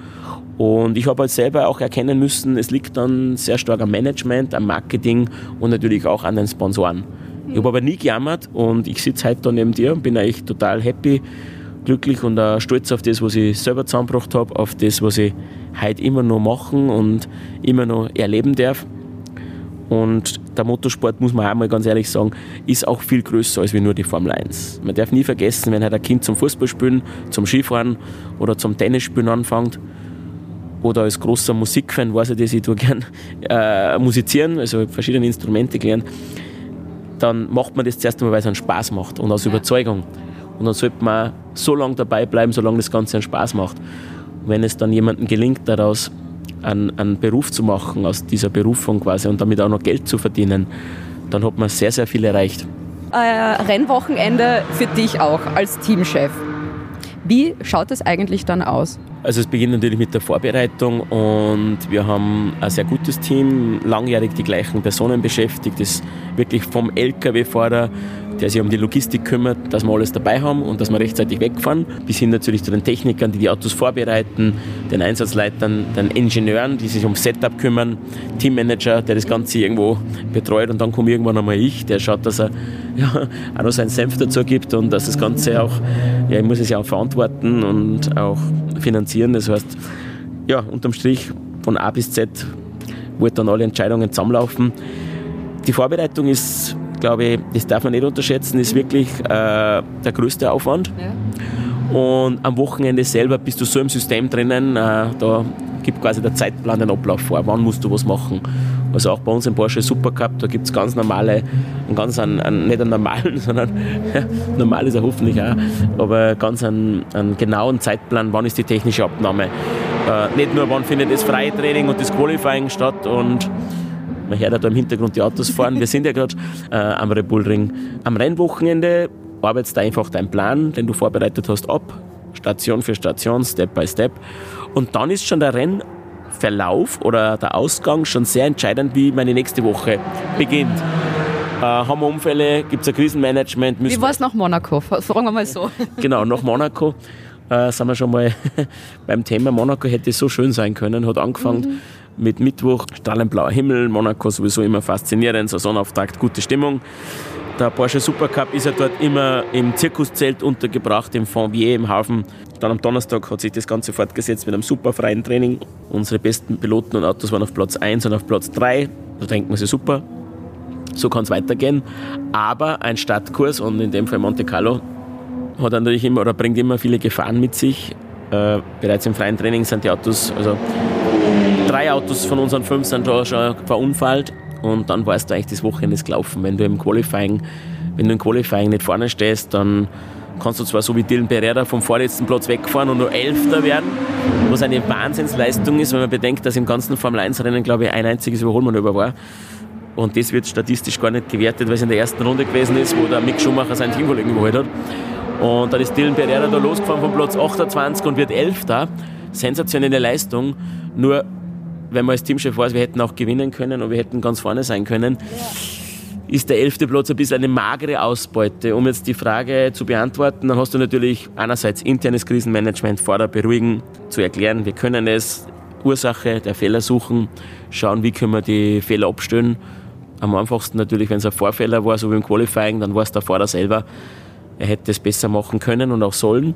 Und ich habe halt selber auch erkennen müssen, es liegt dann sehr stark am Management, am Marketing und natürlich auch an den Sponsoren. Ich habe aber nie gejammert und ich sitze heute da neben dir und bin eigentlich total happy, glücklich und auch stolz auf das, was ich selber zusammengebracht habe, auf das, was ich heute immer noch machen und immer noch erleben darf. Und der Motorsport, muss man auch mal ganz ehrlich sagen, ist auch viel größer als wie nur die Formel 1. Man darf nie vergessen, wenn halt ein Kind zum Fußballspielen, zum Skifahren oder zum Tennisspielen anfängt, oder als großer Musikfan weiß ich das, ich tue gern [LAUGHS] äh, musizieren, also verschiedene Instrumente gelernt. dann macht man das zuerst einmal, weil es einen Spaß macht und aus Überzeugung. Und dann sollte man so lange dabei bleiben, solange das Ganze einen Spaß macht. Und wenn es dann jemandem gelingt, daraus einen, einen Beruf zu machen, aus dieser Berufung quasi und damit auch noch Geld zu verdienen, dann hat man sehr, sehr viel erreicht. Äh, Rennwochenende für dich auch als Teamchef. Wie schaut es eigentlich dann aus? Also es beginnt natürlich mit der Vorbereitung und wir haben ein sehr gutes Team, langjährig die gleichen Personen beschäftigt, das wirklich vom LKW-Fahrer der sich um die Logistik kümmert, dass wir alles dabei haben und dass wir rechtzeitig wegfahren, bis hin natürlich zu den Technikern, die die Autos vorbereiten, den Einsatzleitern, den Ingenieuren, die sich ums Setup kümmern, Teammanager, der das Ganze irgendwo betreut und dann komme irgendwann einmal ich, der schaut, dass er [LAUGHS] ja, auch noch seinen Senf dazu gibt und dass das Ganze auch, ja, ich muss es ja auch verantworten und auch finanzieren. Das heißt, ja, unterm Strich von A bis Z wo dann alle Entscheidungen zusammenlaufen. Die Vorbereitung ist glaube ich, das darf man nicht unterschätzen, ist wirklich äh, der größte Aufwand. Ja. Und am Wochenende selber bist du so im System drinnen, äh, da gibt quasi der Zeitplan den Ablauf vor, wann musst du was machen. Also auch bei uns im Porsche Supercup, da gibt es ganz normale, einen ganz einen, einen, nicht einen normalen, [LAUGHS] sondern normal ist er hoffentlich auch, aber ganz einen, einen genauen Zeitplan, wann ist die technische Abnahme. Äh, nicht nur, wann findet das Freitraining und das Qualifying statt und man hört ja da im Hintergrund die Autos fahren. Wir sind ja gerade äh, am Red Bull Ring. Am Rennwochenende arbeitest du einfach deinen Plan, den du vorbereitet hast, ab. Station für Station, Step by Step. Und dann ist schon der Rennverlauf oder der Ausgang schon sehr entscheidend, wie meine nächste Woche beginnt. Äh, haben wir Unfälle, gibt es ein Krisenmanagement? Wie war es nach Monaco? [LAUGHS] Fragen wir mal so. genau, nach Monaco äh, sind wir schon mal [LAUGHS] beim Thema. Monaco hätte so schön sein können, hat angefangen. Mhm mit Mittwoch, strahlend blauer Himmel, Monaco sowieso immer faszinierend, Saisonauftakt, gute Stimmung. Der Porsche Supercup ist ja dort immer im Zirkuszelt untergebracht, im Fonvier, im Hafen. Dann am Donnerstag hat sich das Ganze fortgesetzt mit einem super freien Training. Unsere besten Piloten und Autos waren auf Platz 1 und auf Platz 3. Da denkt man sich, super, so kann es weitergehen. Aber ein Startkurs und in dem Fall Monte Carlo hat natürlich immer oder bringt immer viele Gefahren mit sich. Äh, bereits im freien Training sind die Autos, also drei Autos von unseren fünf sind da schon verunfallt und dann weißt du eigentlich das Wochenende ist gelaufen. Wenn du im Qualifying, wenn du im Qualifying nicht vorne stehst, dann kannst du zwar so wie Dylan Pereira vom vorletzten Platz wegfahren und nur Elfter werden, was eine Wahnsinnsleistung ist, wenn man bedenkt, dass im ganzen Formel 1 Rennen, glaube ich, ein einziges Überholmanöver war. Und das wird statistisch gar nicht gewertet, weil es in der ersten Runde gewesen ist, wo der Mick Schumacher seinen Teamkollegen überholt hat. Und dann ist Dylan Pereira da losgefahren von Platz 28 und wird Elfter. Sensationelle Leistung. Nur wenn man als Teamchef weiß, wir hätten auch gewinnen können und wir hätten ganz vorne sein können, ist der elfte Platz ein bisschen eine magere Ausbeute. Um jetzt die Frage zu beantworten, dann hast du natürlich einerseits internes Krisenmanagement, Vorder beruhigen, zu erklären, wir können es, Ursache der Fehler suchen, schauen, wie können wir die Fehler abstellen. Am einfachsten natürlich, wenn es ein Vorfehler war, so wie im Qualifying, dann war es der Fahrer selber. Er hätte es besser machen können und auch sollen.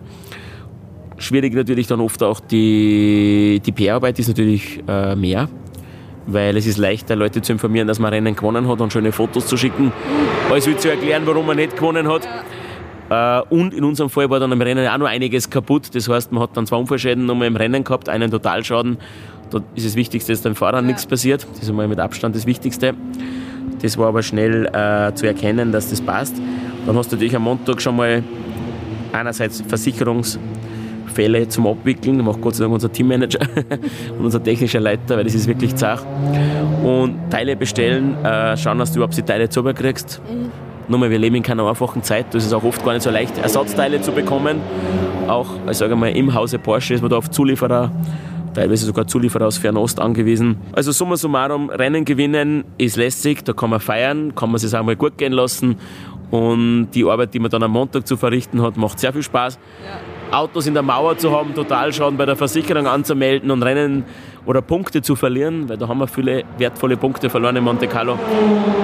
Schwierig natürlich dann oft auch die, die PR-Arbeit ist natürlich äh, mehr, weil es ist leichter, Leute zu informieren, dass man Rennen gewonnen hat und schöne Fotos zu schicken, als wie zu erklären, warum man nicht gewonnen hat. Ja. Äh, und in unserem Fall war dann im Rennen auch noch einiges kaputt. Das heißt, man hat dann zwei Unfallschäden nochmal im Rennen gehabt, einen Totalschaden. Da ist das Wichtigste, dass dem Fahrer ja. nichts passiert. Das ist einmal mit Abstand das Wichtigste. Das war aber schnell äh, zu erkennen, dass das passt. Dann hast du natürlich am Montag schon mal einerseits Versicherungs- Fälle zum Abwickeln. macht Gott sei Dank unser Teammanager [LAUGHS] und unser technischer Leiter, weil das ist wirklich zart. Und Teile bestellen, äh, schauen, dass du überhaupt die Teile zu kriegst. Mhm. Nur mal, wir leben in keiner einfachen Zeit. Das ist auch oft gar nicht so leicht, Ersatzteile zu bekommen. Auch, ich sage mal, im Hause Porsche ist man da auf Zulieferer teilweise sogar Zulieferer aus Fernost angewiesen. Also summa summarum, Rennen gewinnen ist lästig, da kann man feiern, kann man sich auch mal gut gehen lassen und die Arbeit, die man dann am Montag zu verrichten hat, macht sehr viel Spaß. Ja. Autos in der Mauer zu haben, Totalschaden bei der Versicherung anzumelden und Rennen oder Punkte zu verlieren, weil da haben wir viele wertvolle Punkte verloren in Monte Carlo.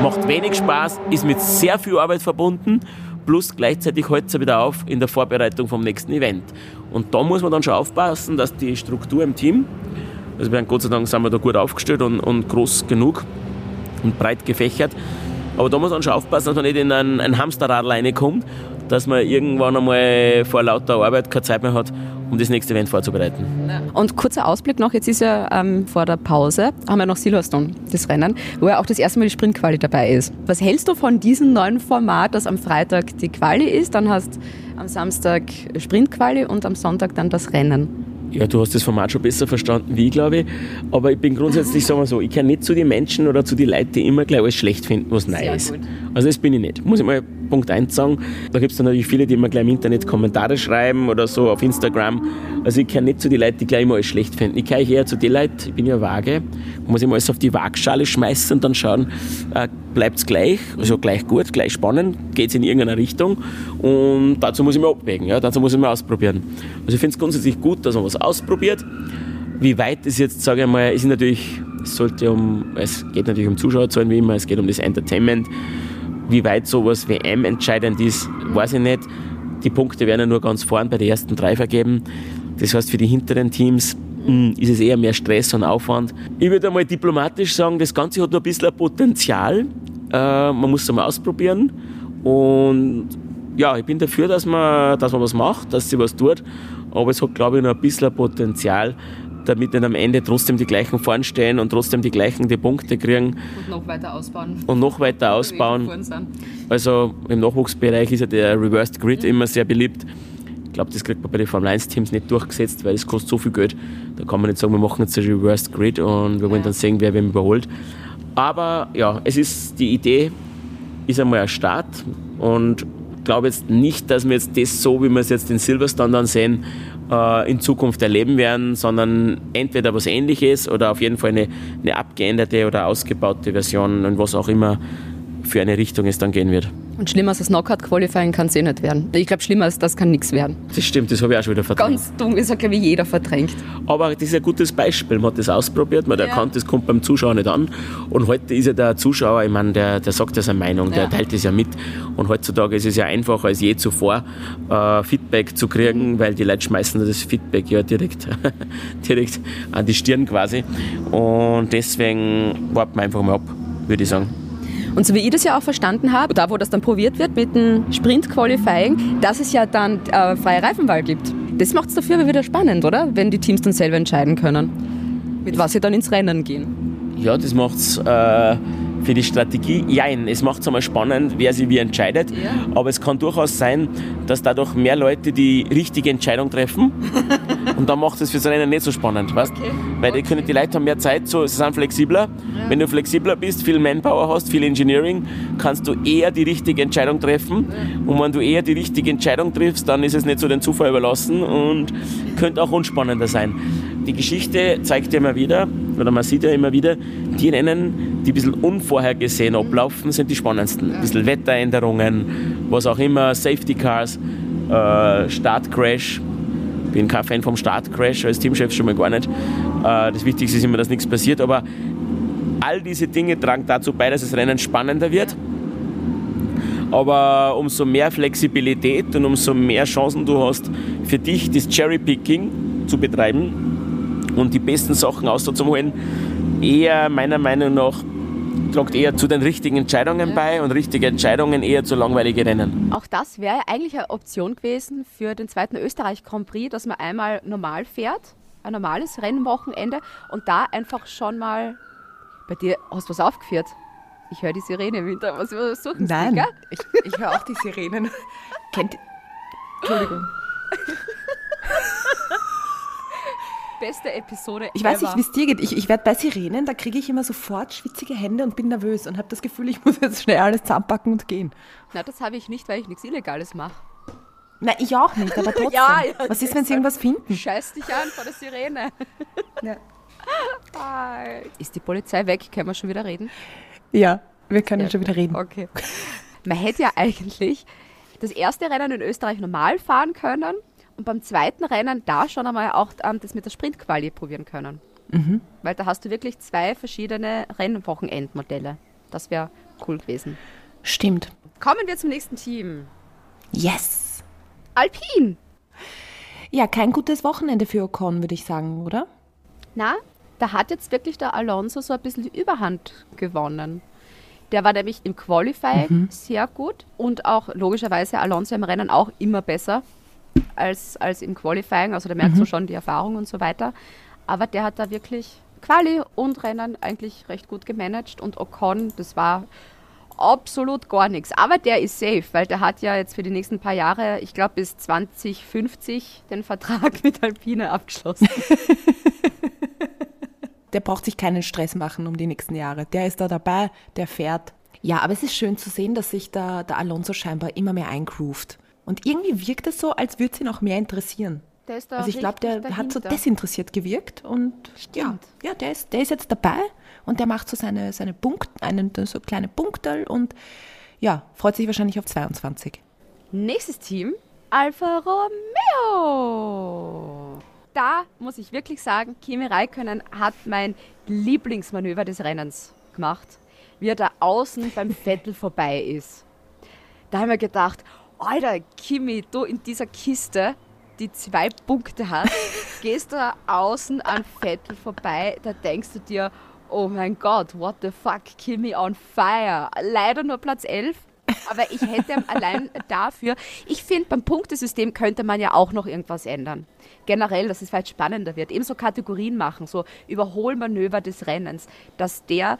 Macht wenig Spaß, ist mit sehr viel Arbeit verbunden, plus gleichzeitig hält es wieder auf in der Vorbereitung vom nächsten Event. Und da muss man dann schon aufpassen, dass die Struktur im Team, also wir haben Gott sei Dank sind wir da gut aufgestellt und, und groß genug und breit gefächert, aber da muss man schon aufpassen, dass man nicht in ein, ein Hamsterrad reinkommt dass man irgendwann einmal vor lauter Arbeit keine Zeit mehr hat um das nächste Event vorzubereiten. Und kurzer Ausblick noch, jetzt ist ja ähm, vor der Pause, haben wir noch Silverstone, das Rennen, wo ja auch das erste Mal die Sprintquali dabei ist. Was hältst du von diesem neuen Format, dass am Freitag die Quali ist, dann hast am Samstag Sprintquali und am Sonntag dann das Rennen? Ja, du hast das Format schon besser verstanden wie ich, glaube ich. Aber ich bin grundsätzlich, [LAUGHS] sagen wir so, ich kann nicht zu den Menschen oder zu den Leuten, die immer gleich alles schlecht finden, was neu ist. Also das bin ich nicht. Muss ich mal Punkt 1 sagen. Da gibt es dann natürlich viele, die immer gleich im Internet Kommentare schreiben oder so auf Instagram. Also ich kann nicht zu den Leuten, die gleich immer alles schlecht finden. Ich kann eher zu den Leuten, ich bin ja vage, muss ich mal alles auf die Waagschale schmeißen und dann schauen, äh, bleibt es gleich, also gleich gut, gleich spannend, geht es in irgendeine Richtung und dazu muss ich mal abwägen, ja, dazu muss ich mal ausprobieren. Also ich finde es grundsätzlich gut, dass man was ausprobiert. Wie weit es jetzt, sage ich mal, ist natürlich, es sollte um, es geht natürlich um Zuschauerzahlen wie immer, es geht um das Entertainment. Wie weit sowas WM entscheidend ist, weiß ich nicht. Die Punkte werden ja nur ganz vorn bei den ersten drei vergeben. Das heißt, für die hinteren Teams mh, ist es eher mehr Stress und Aufwand. Ich würde einmal diplomatisch sagen, das Ganze hat noch ein bisschen Potenzial. Äh, man muss es einmal ausprobieren. Und ja, ich bin dafür, dass man, dass man was macht, dass sie was tut. Aber es hat, glaube ich, noch ein bisschen Potenzial, damit nicht am Ende trotzdem die gleichen vorn stehen und trotzdem die gleichen die Punkte kriegen Und noch weiter ausbauen. und noch weiter ausbauen. Also im Nachwuchsbereich ist ja der Reversed Grid immer sehr beliebt. Ich glaube, das kriegt man bei den Formel 1 Teams nicht durchgesetzt, weil es kostet so viel Geld. Da kann man nicht sagen, wir machen jetzt ein Reversed Grid und wir wollen dann sehen, wer wem überholt. Aber ja, es ist die Idee, ist einmal ein Start und glaube jetzt nicht, dass wir jetzt das so, wie wir es jetzt in Silverstone dann sehen, äh, in Zukunft erleben werden, sondern entweder was ähnliches oder auf jeden Fall eine, eine abgeänderte oder ausgebaute Version und was auch immer für eine Richtung es dann gehen wird. Und schlimmer als das Knockout-Qualifying kann es eh nicht werden. Ich glaube, schlimmer als das kann nichts werden. Das stimmt, das habe ich auch schon wieder verdrängt. Ganz dumm ist ja, glaube ich, jeder verdrängt. Aber das ist ein gutes Beispiel. Man hat das ausprobiert, man hat erkannt, das kommt beim Zuschauer nicht an. Und heute ist ja der Zuschauer, ich meine, der, der sagt ja seine Meinung, der Ja. teilt das ja mit. Und heutzutage ist es ja einfacher als je zuvor, äh, Feedback zu kriegen, weil die Leute schmeißen das Feedback ja direkt, [LAUGHS] direkt an die Stirn quasi. Und deswegen warten wir einfach mal ab, würde ich sagen. Und so wie ich das ja auch verstanden habe, da wo das dann probiert wird mit dem Sprint-Qualifying, dass es ja dann äh, freie Reifenwahl gibt. Das macht es dafür aber wieder spannend, oder? Wenn die Teams dann selber entscheiden können, mit was sie dann ins Rennen gehen. Ja, das macht es äh, für die Strategie, jein, es macht es einmal spannend, wer sich wie entscheidet, aber es kann durchaus sein, dass dadurch mehr Leute die richtige Entscheidung treffen. [LAUGHS] Und dann macht es fürs Rennen nicht so spannend, weißt? Weil die, können, die Leute haben mehr Zeit, so, sie sind flexibler. Wenn du flexibler bist, viel Manpower hast, viel Engineering, kannst du eher die richtige Entscheidung treffen. Und wenn du eher die richtige Entscheidung triffst, dann ist es nicht so den Zufall überlassen und könnte auch unspannender sein. Die Geschichte zeigt ja immer wieder, oder man sieht ja immer wieder, die Rennen, die ein bisschen unvorhergesehen ablaufen, sind die spannendsten. Ein bisschen Wetteränderungen, was auch immer, Safety Cars, äh, Startcrash. Bin kein Fan vom Startcrash, als Teamchef schon mal gar nicht. Äh, das Wichtigste ist immer, dass nichts passiert, aber all diese Dinge tragen dazu bei, dass das Rennen spannender wird. Aber umso mehr Flexibilität und umso mehr Chancen du hast, für dich das Cherry-Picking zu betreiben und die besten Sachen auszuholen, eher meiner Meinung nach tragt eher zu den richtigen Entscheidungen bei und richtige Entscheidungen eher zu langweiligen Rennen. Auch das wäre eigentlich eine Option gewesen für den zweiten Österreich Grand Prix, dass man einmal normal fährt, ein normales Rennwochenende und da einfach schon mal. Bei dir hast du was aufgeführt. Ich höre die Sirene im Winter. Was was suchen Sie, Nein, gell? ich, ich höre auch die Sirenen. Kennt Entschuldigung. [LAUGHS] Beste Episode Ich weiß ever. nicht, wie es dir geht. Ich, ich werde bei Sirenen, da kriege ich immer sofort schwitzige Hände und bin nervös und habe das Gefühl, ich [LAUGHS] muss jetzt schnell alles zusammenpacken und gehen. Na, das habe ich nicht, weil ich nichts Illegales mache. Nein, ich auch nicht, aber [LAUGHS] trotzdem. Ja, ja, Was ist, wenn sie irgendwas finden? Scheiß dich an vor der Sirene. [LAUGHS] Ja. Ist die Polizei weg? Können wir schon wieder reden? Ja, wir können schon wieder reden. Okay. Man hätte ja eigentlich das erste Rennen in Österreich normal fahren können und beim zweiten Rennen da schon einmal auch ähm, das mit der Sprintquali probieren können. Weil da hast du wirklich zwei verschiedene Rennwochenendmodelle. Das wäre cool gewesen. Stimmt. Kommen wir zum nächsten Team. Yes. Alpine. Ja, kein gutes Wochenende für Ocon, würde ich sagen, oder? Na, da hat jetzt wirklich der Alonso so ein bisschen die Überhand gewonnen. Der war nämlich im Qualifying sehr gut und auch logischerweise Alonso im Rennen auch immer besser. Als, als im Qualifying. Also da merkst du schon die Erfahrung und so weiter. Aber der hat da wirklich Quali und Rennen eigentlich recht gut gemanagt. Und Ocon, das war absolut gar nichts. Aber der ist safe, weil der hat ja jetzt für die nächsten paar Jahre, ich glaube bis 2050, den Vertrag [LAUGHS] mit Alpine abgeschlossen. [LAUGHS] Der braucht sich keinen Stress machen um die nächsten Jahre. Der ist da dabei, der fährt. Ja, aber es ist schön zu sehen, dass sich da der Alonso scheinbar immer mehr eingroovt. Und irgendwie wirkt es so, als würde es ihn auch mehr interessieren. Der ist da Also ich glaube, der richtig hat so dahinter. desinteressiert gewirkt und ja, ja der, ist, der ist jetzt dabei und der macht so seine, seine Punkt, einen, so kleine Punkte und ja, freut sich wahrscheinlich auf 22. Nächstes Team, Alfa Romeo. Da muss ich wirklich sagen, Kimi Räikkönen hat mein Lieblingsmanöver des Rennens gemacht, wie er da außen beim [LAUGHS] Vettel vorbei ist. Da haben wir gedacht, Alter, Kimi, du in dieser Kiste, die zwei Punkte hat, [LAUGHS] gehst du da außen an Vettel vorbei, da denkst du dir, oh mein Gott, what the fuck, Kimi on fire. Leider nur Platz 11, aber ich hätte [LAUGHS] allein dafür, ich finde, beim Punktesystem könnte man ja auch noch irgendwas ändern. Generell, dass es vielleicht spannender wird. Ebenso Kategorien machen, so Überholmanöver des Rennens, dass der,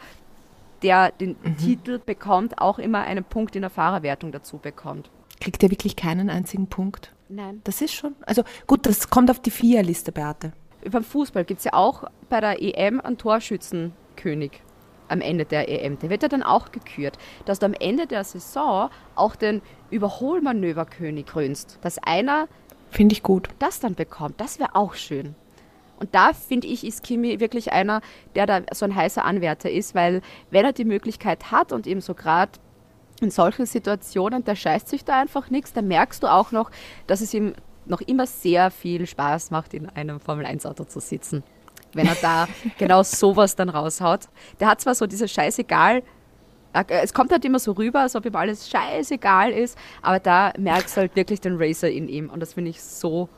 der den Titel bekommt, auch immer einen Punkt in der Fahrerwertung dazu bekommt. Kriegt er wirklich keinen einzigen Punkt? Nein. Das ist schon, also gut, das kommt auf die Viererliste, Beate. Beim Fußball gibt es ja auch bei der EM einen Torschützenkönig am Ende der EM. Der wird ja dann auch gekürt, dass du am Ende der Saison auch den Überholmanöverkönig krönst. Dass einer Finde ich gut. das dann bekommt, das wäre auch schön. Und da finde ich, ist Kimi wirklich einer, der da so ein heißer Anwärter ist, weil wenn er die Möglichkeit hat und eben so gerade in solchen Situationen, der scheißt sich da einfach nichts, da merkst du auch noch, dass es ihm noch immer sehr viel Spaß macht, in einem Formel-1-Auto zu sitzen. Wenn er da [LAUGHS] genau sowas dann raushaut. Der hat zwar so diese Scheißegal, äh, es kommt halt immer so rüber, als ob ihm alles scheißegal ist, aber da merkst du halt wirklich den Racer in ihm und das finde ich so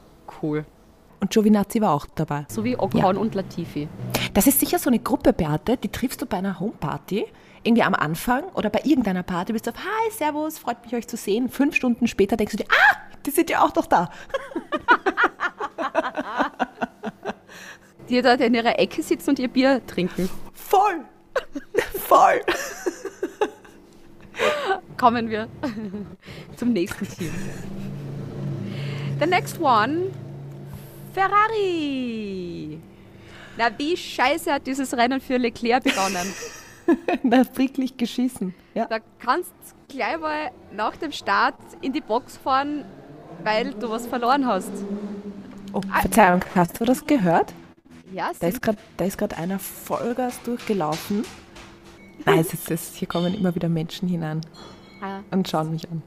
cool. Und Giovinazzi war auch dabei. So wie Ocon und Latifi. Das ist sicher so eine Gruppe, Beate, die triffst du bei einer Homeparty, irgendwie am Anfang oder bei irgendeiner Party, bist du auf, hi, servus, freut mich euch zu sehen. Fünf Stunden später denkst du dir, ah, die sind ja auch noch da. [LAUGHS] Die dort in ihrer Ecke sitzen und ihr Bier trinken. Voll, voll. Kommen wir zum nächsten Team. The next one, Ferrari. Na, wie scheiße hat dieses Rennen für Leclerc begonnen? [LAUGHS] Na, fricklich geschissen. Ja. Da kannst du gleich mal nach dem Start in die Box fahren, weil du was verloren hast. Oh, Verzeihung, hast du das gehört? Ja, Da ist grad- da ist gerade einer Vollgas durchgelaufen. Nein, es ist, es, hier kommen immer wieder Menschen hinein Ah. und schauen mich an.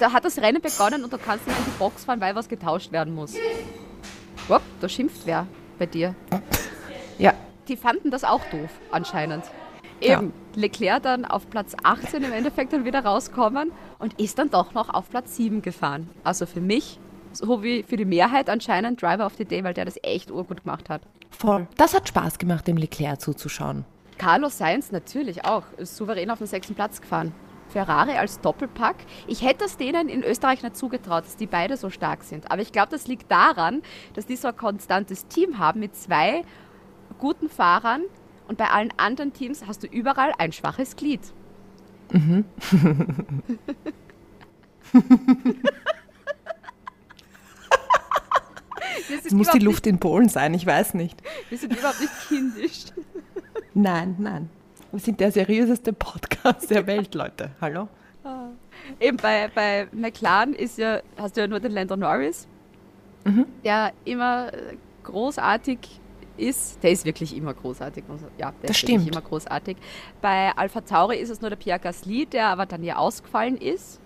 da hat das Rennen begonnen und du kannst nicht in die Box fahren, weil was getauscht werden muss. Wupp, da schimpft wer bei dir. Ja, Die fanden das auch doof, anscheinend. Eben, Leclerc dann auf Platz 18 im Endeffekt dann wieder rauskommen und ist dann doch noch auf Platz 7 gefahren. Also für mich, so wie für die Mehrheit anscheinend Driver of the Day, weil der das echt urgut gemacht hat. voll. Das hat Spaß gemacht, dem Leclerc zuzuschauen. Carlos Sainz natürlich auch, ist souverän auf den sechsten Platz gefahren. Ferrari als Doppelpack. Ich hätte es denen in Österreich nicht zugetraut, dass die beide so stark sind. Aber ich glaube, das liegt daran, dass die so ein konstantes Team haben mit zwei guten Fahrern. Und bei allen anderen Teams hast du überall ein schwaches Glied. Wir Es muss die Luft in Polen sein, ich weiß nicht. wir sind überhaupt nicht kindisch. Nein, nein. Wir sind der seriöseste Podcast der Welt, Leute. Hallo? Eben bei, bei McLaren ist ja, hast du ja nur den Lando Norris, der immer großartig ist. Der ist wirklich immer großartig. Ja, der Das ist stimmt. immer großartig. Bei Alpha Tauri ist es nur der Pierre Gasly, der aber dann ja ausgefallen ist.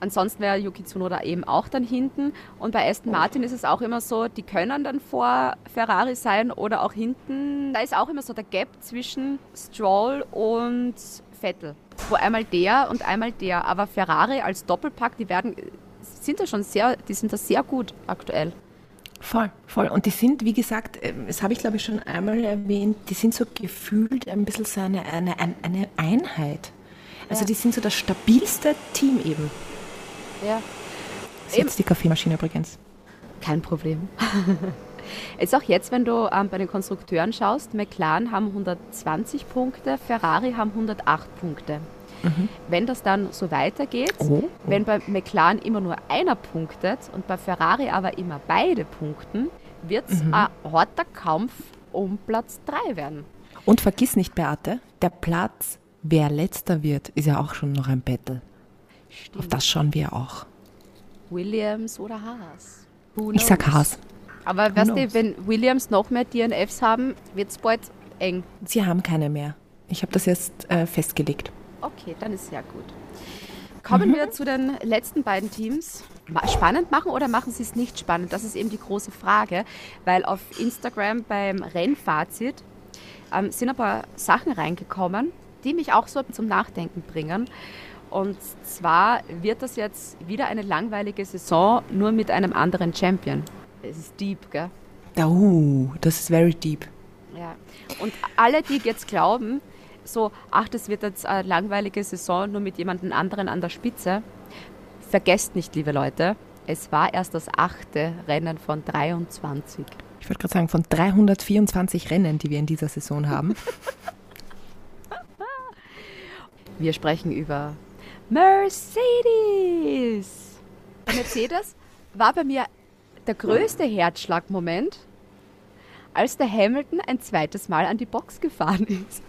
Ansonsten wäre Yuki Tsunoda eben auch dann hinten. Und bei Aston Martin ist es auch immer so, die können dann vor Ferrari sein oder auch hinten. Da ist auch immer so der Gap zwischen Stroll und Vettel. Wo einmal der und einmal der. Aber Ferrari als Doppelpack, die werden, sind da schon sehr, die sind da sehr gut aktuell. Voll, voll. Und die sind, wie gesagt, ähm, das habe ich glaube ich schon einmal erwähnt, die sind so gefühlt ein bisschen so eine, eine, ein- eine Einheit. Also die sind so das stabilste Team eben. Ja. Das ist jetzt die Kaffeemaschine übrigens. Kein Problem. [LAUGHS] Jetzt auch jetzt, wenn du ähm, bei den Konstrukteuren schaust, McLaren haben 120 Punkte, Ferrari haben 108 Punkte. Wenn das dann so weitergeht, Oh. wenn bei McLaren immer nur einer punktet und bei Ferrari aber immer beide punkten, wird es ein harter Kampf um Platz 3 werden. Und vergiss nicht, Beate, der Platz, wer letzter wird, ist ja auch schon noch ein Battle. Auf das schauen wir auch. Williams oder Haas? Ich sag? Haas. Aber weißt du, wenn Williams noch mehr DNFs haben, wird es bald eng. Sie haben keine mehr. Ich habe das jetzt äh, festgelegt. Okay, dann ist ja gut. Kommen wir zu den letzten beiden Teams. Spannend machen oder machen sie es nicht spannend? Das ist eben die große Frage, weil auf Instagram beim Rennfazit ähm, sind ein paar Sachen reingekommen, die mich auch so zum Nachdenken bringen. Und zwar wird das jetzt wieder eine langweilige Saison, nur mit einem anderen Champion. Es ist deep, gell? Oh, das ist very deep. Ja. Und alle, die jetzt glauben, so, ach, das wird jetzt eine langweilige Saison nur mit jemandem anderen an der Spitze, vergesst nicht, liebe Leute, es war erst das achte Rennen von 23. Ich wollte gerade sagen, von 324 Rennen, die wir in dieser Saison haben. [LAUGHS] Wir sprechen über Mercedes. Mercedes war bei mir der größte Herzschlagmoment, als der Hamilton ein zweites Mal an die Box gefahren ist.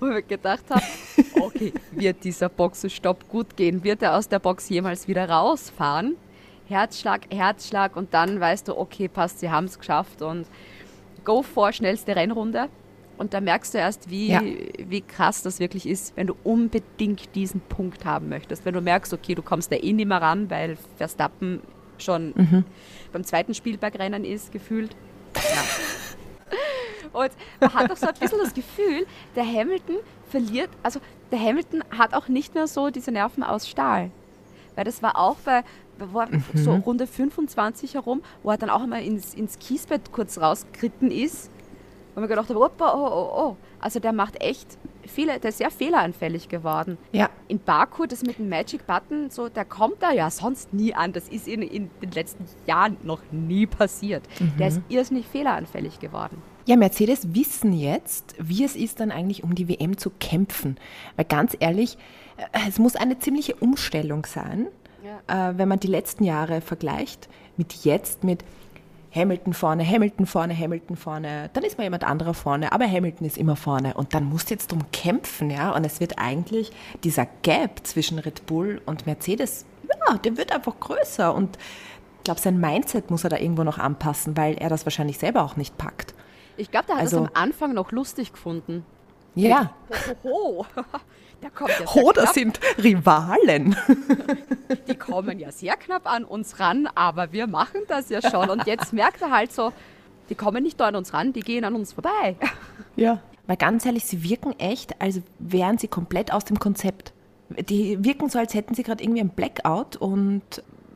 Wo ich gedacht habe, [LAUGHS] okay, wird dieser Boxenstopp gut gehen? Wird er aus der Box jemals wieder rausfahren? Herzschlag, Herzschlag und dann weißt du, okay, passt, sie haben es geschafft und go for schnellste Rennrunde. Und da merkst du erst, wie, Ja. wie krass das wirklich ist, wenn du unbedingt diesen Punkt haben möchtest. Wenn du merkst, okay, du kommst da eh nicht mehr ran, weil Verstappen schon beim zweiten Spielbergrennen ist, gefühlt. Ja. [LAUGHS] Und man hat auch so ein bisschen das Gefühl, der Hamilton verliert, also der Hamilton hat auch nicht mehr so diese Nerven aus Stahl. Weil das war auch bei, wo er so Runde 25 herum, wo er dann auch einmal ins, ins Kiesbett kurz rausgeritten ist. Und mir gedacht opa, oh, oh, oh. Also der macht echt viele, der ist sehr fehleranfällig geworden. Ja, In Baku, das mit dem Magic Button, so, der kommt da ja sonst nie an. Das ist in, in den letzten Jahren noch nie passiert. Der ist irrsinnig fehleranfällig geworden. Ja, Mercedes wissen jetzt, wie es ist, dann eigentlich um die WM zu kämpfen. Weil ganz ehrlich, äh, es muss eine ziemliche Umstellung sein, äh, wenn man die letzten Jahre vergleicht mit jetzt, mit Hamilton vorne, Hamilton vorne, Hamilton vorne. Dann ist mal jemand anderer vorne, aber Hamilton ist immer vorne. Und dann musst du jetzt drum kämpfen, ja. Und es wird eigentlich dieser Gap zwischen Red Bull und Mercedes, ja, der wird einfach größer. Und ich glaube, sein Mindset muss er da irgendwo noch anpassen, weil er das wahrscheinlich selber auch nicht packt. Ich glaube, der hat Also- das am Anfang noch lustig gefunden. Ja. Hoho, [LAUGHS] der kommt ja Oh, das knapp. sind Rivalen. [LAUGHS] Die kommen ja sehr knapp an uns ran, aber wir machen das ja schon. Und jetzt merkt er halt so, die kommen nicht da an uns ran, die gehen an uns vorbei. [LAUGHS] Ja. Weil ganz ehrlich, sie wirken echt, als wären sie komplett aus dem Konzept. Die wirken so, als hätten sie gerade irgendwie ein Blackout und